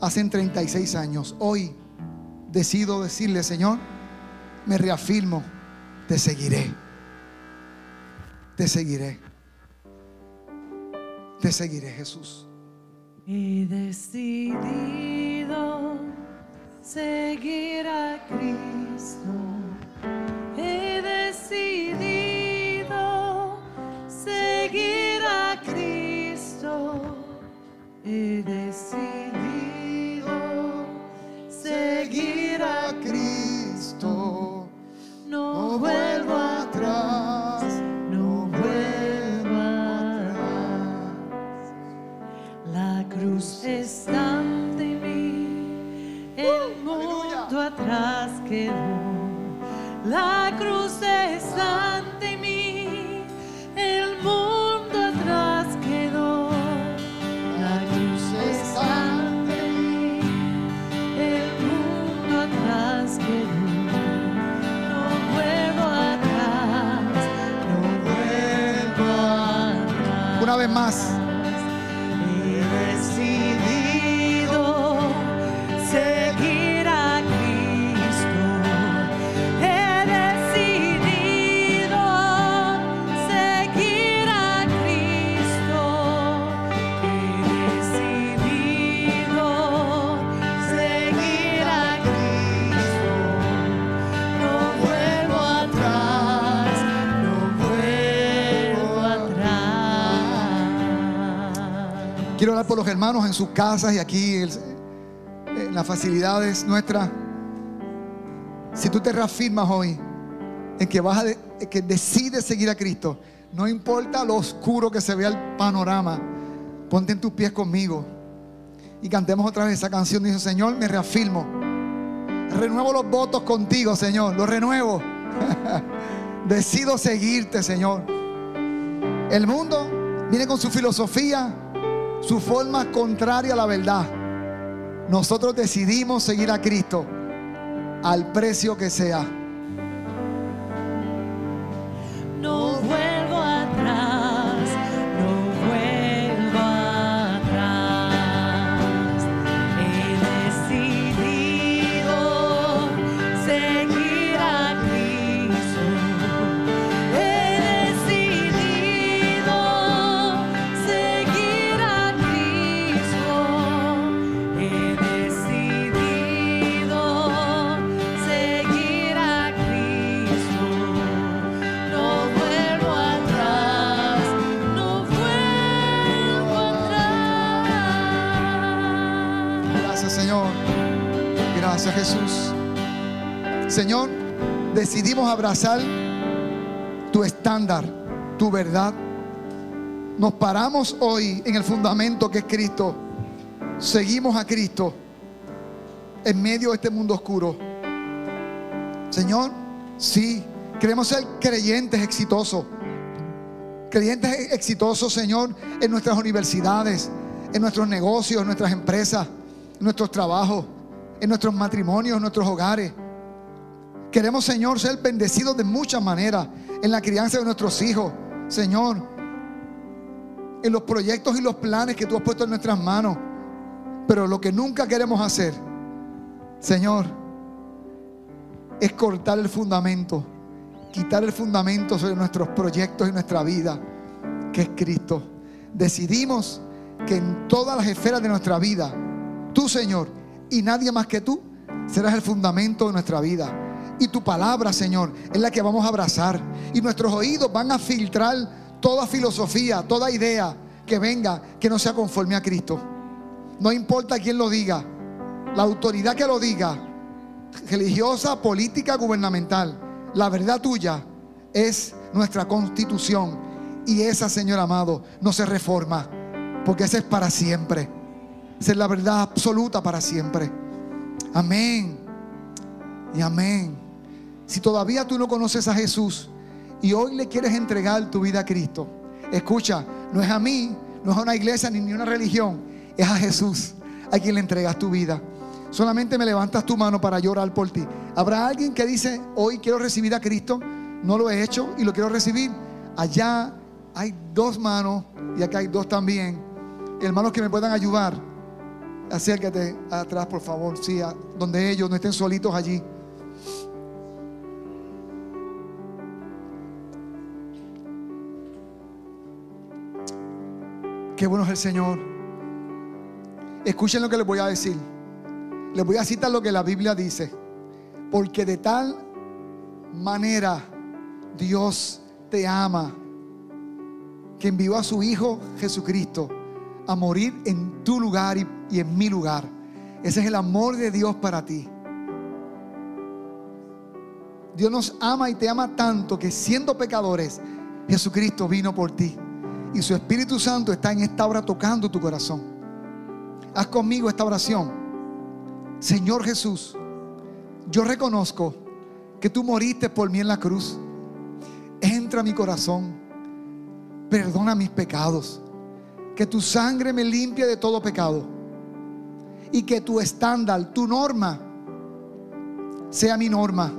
hace 36 años. Hoy decido decirle, Señor, me reafirmo, te seguiré. Te seguiré. Te seguiré, Jesús. He decidido seguir a Cristo. He decidido seguir a Cristo. He decidido hermanos en sus casas y aquí en las facilidades nuestras. Si tú te reafirmas hoy en que vas a que decides seguir a Cristo, no importa lo oscuro que se vea el panorama, ponte en tus pies conmigo y cantemos otra vez esa canción. Dice, Señor, me reafirmo. Renuevo los votos contigo, Señor. Los renuevo. Decido seguirte, Señor. El mundo viene con su filosofía, su forma contraria a la verdad. Nosotros decidimos seguir a Cristo al precio que sea. Señor, decidimos abrazar tu estándar, tu verdad. Nos paramos hoy en el fundamento que es Cristo. Seguimos a Cristo en medio de este mundo oscuro. Señor, sí, queremos ser creyentes exitosos. Creyentes exitosos, Señor, en nuestras universidades, en nuestros negocios, en nuestras empresas, en nuestros trabajos, en nuestros matrimonios, en nuestros hogares. Queremos, Señor, ser bendecidos de muchas maneras en la crianza de nuestros hijos, Señor, en los proyectos y los planes que tú has puesto en nuestras manos. Pero lo que nunca queremos hacer, Señor, es cortar el fundamento, quitar el fundamento sobre nuestros proyectos y nuestra vida, que es Cristo. decidimos que en todas las esferas de nuestra vida, tú Señor, y nadie más que tú, serás el fundamento de nuestra vida. Y tu palabra, Señor, es la que vamos a abrazar. Y nuestros oídos van a filtrar toda filosofía, toda idea que venga que no sea conforme a Cristo. No importa quién lo diga, la autoridad que lo diga, religiosa, política, gubernamental, la verdad tuya es nuestra constitución. Y esa, Señor amado, no se reforma, porque esa es para siempre. Esa es la verdad absoluta para siempre. Amén. Y amén. Si todavía tú no conoces a Jesús y hoy le quieres entregar tu vida a Cristo, escucha, no es a mí, no es a una iglesia ni a una religión, es a Jesús a quien le entregas tu vida. Solamente me levantas tu mano para llorar por ti. ¿Habrá alguien que dice, hoy quiero recibir a Cristo? No lo he hecho y lo quiero recibir. Allá hay dos manos y acá hay dos también. Hermanos que me puedan ayudar. Acércate atrás, por favor. Sí, a- donde ellos no estén solitos allí. Qué bueno es el Señor. Escuchen lo que les voy a decir. Les voy a citar lo que la Biblia dice. Porque de tal manera Dios te ama que envió a su Hijo Jesucristo a morir en tu lugar y, y en mi lugar. Ese es el amor de Dios para ti. Dios nos ama y te ama tanto que siendo pecadores, Jesucristo vino por ti. Y su Espíritu Santo está en esta hora tocando tu corazón. Haz conmigo esta oración. Señor Jesús, yo reconozco que tú moriste por mí en la cruz. Entra a mi corazón. Perdona mis pecados. Que tu sangre me limpie de todo pecado. Y que tu estándar, tu norma, sea mi norma.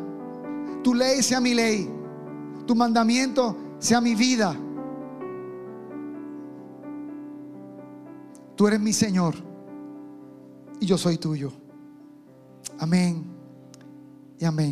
Tu ley sea mi ley. Tu mandamiento sea mi vida. Tú eres mi Señor y yo soy tuyo. Amén y amén.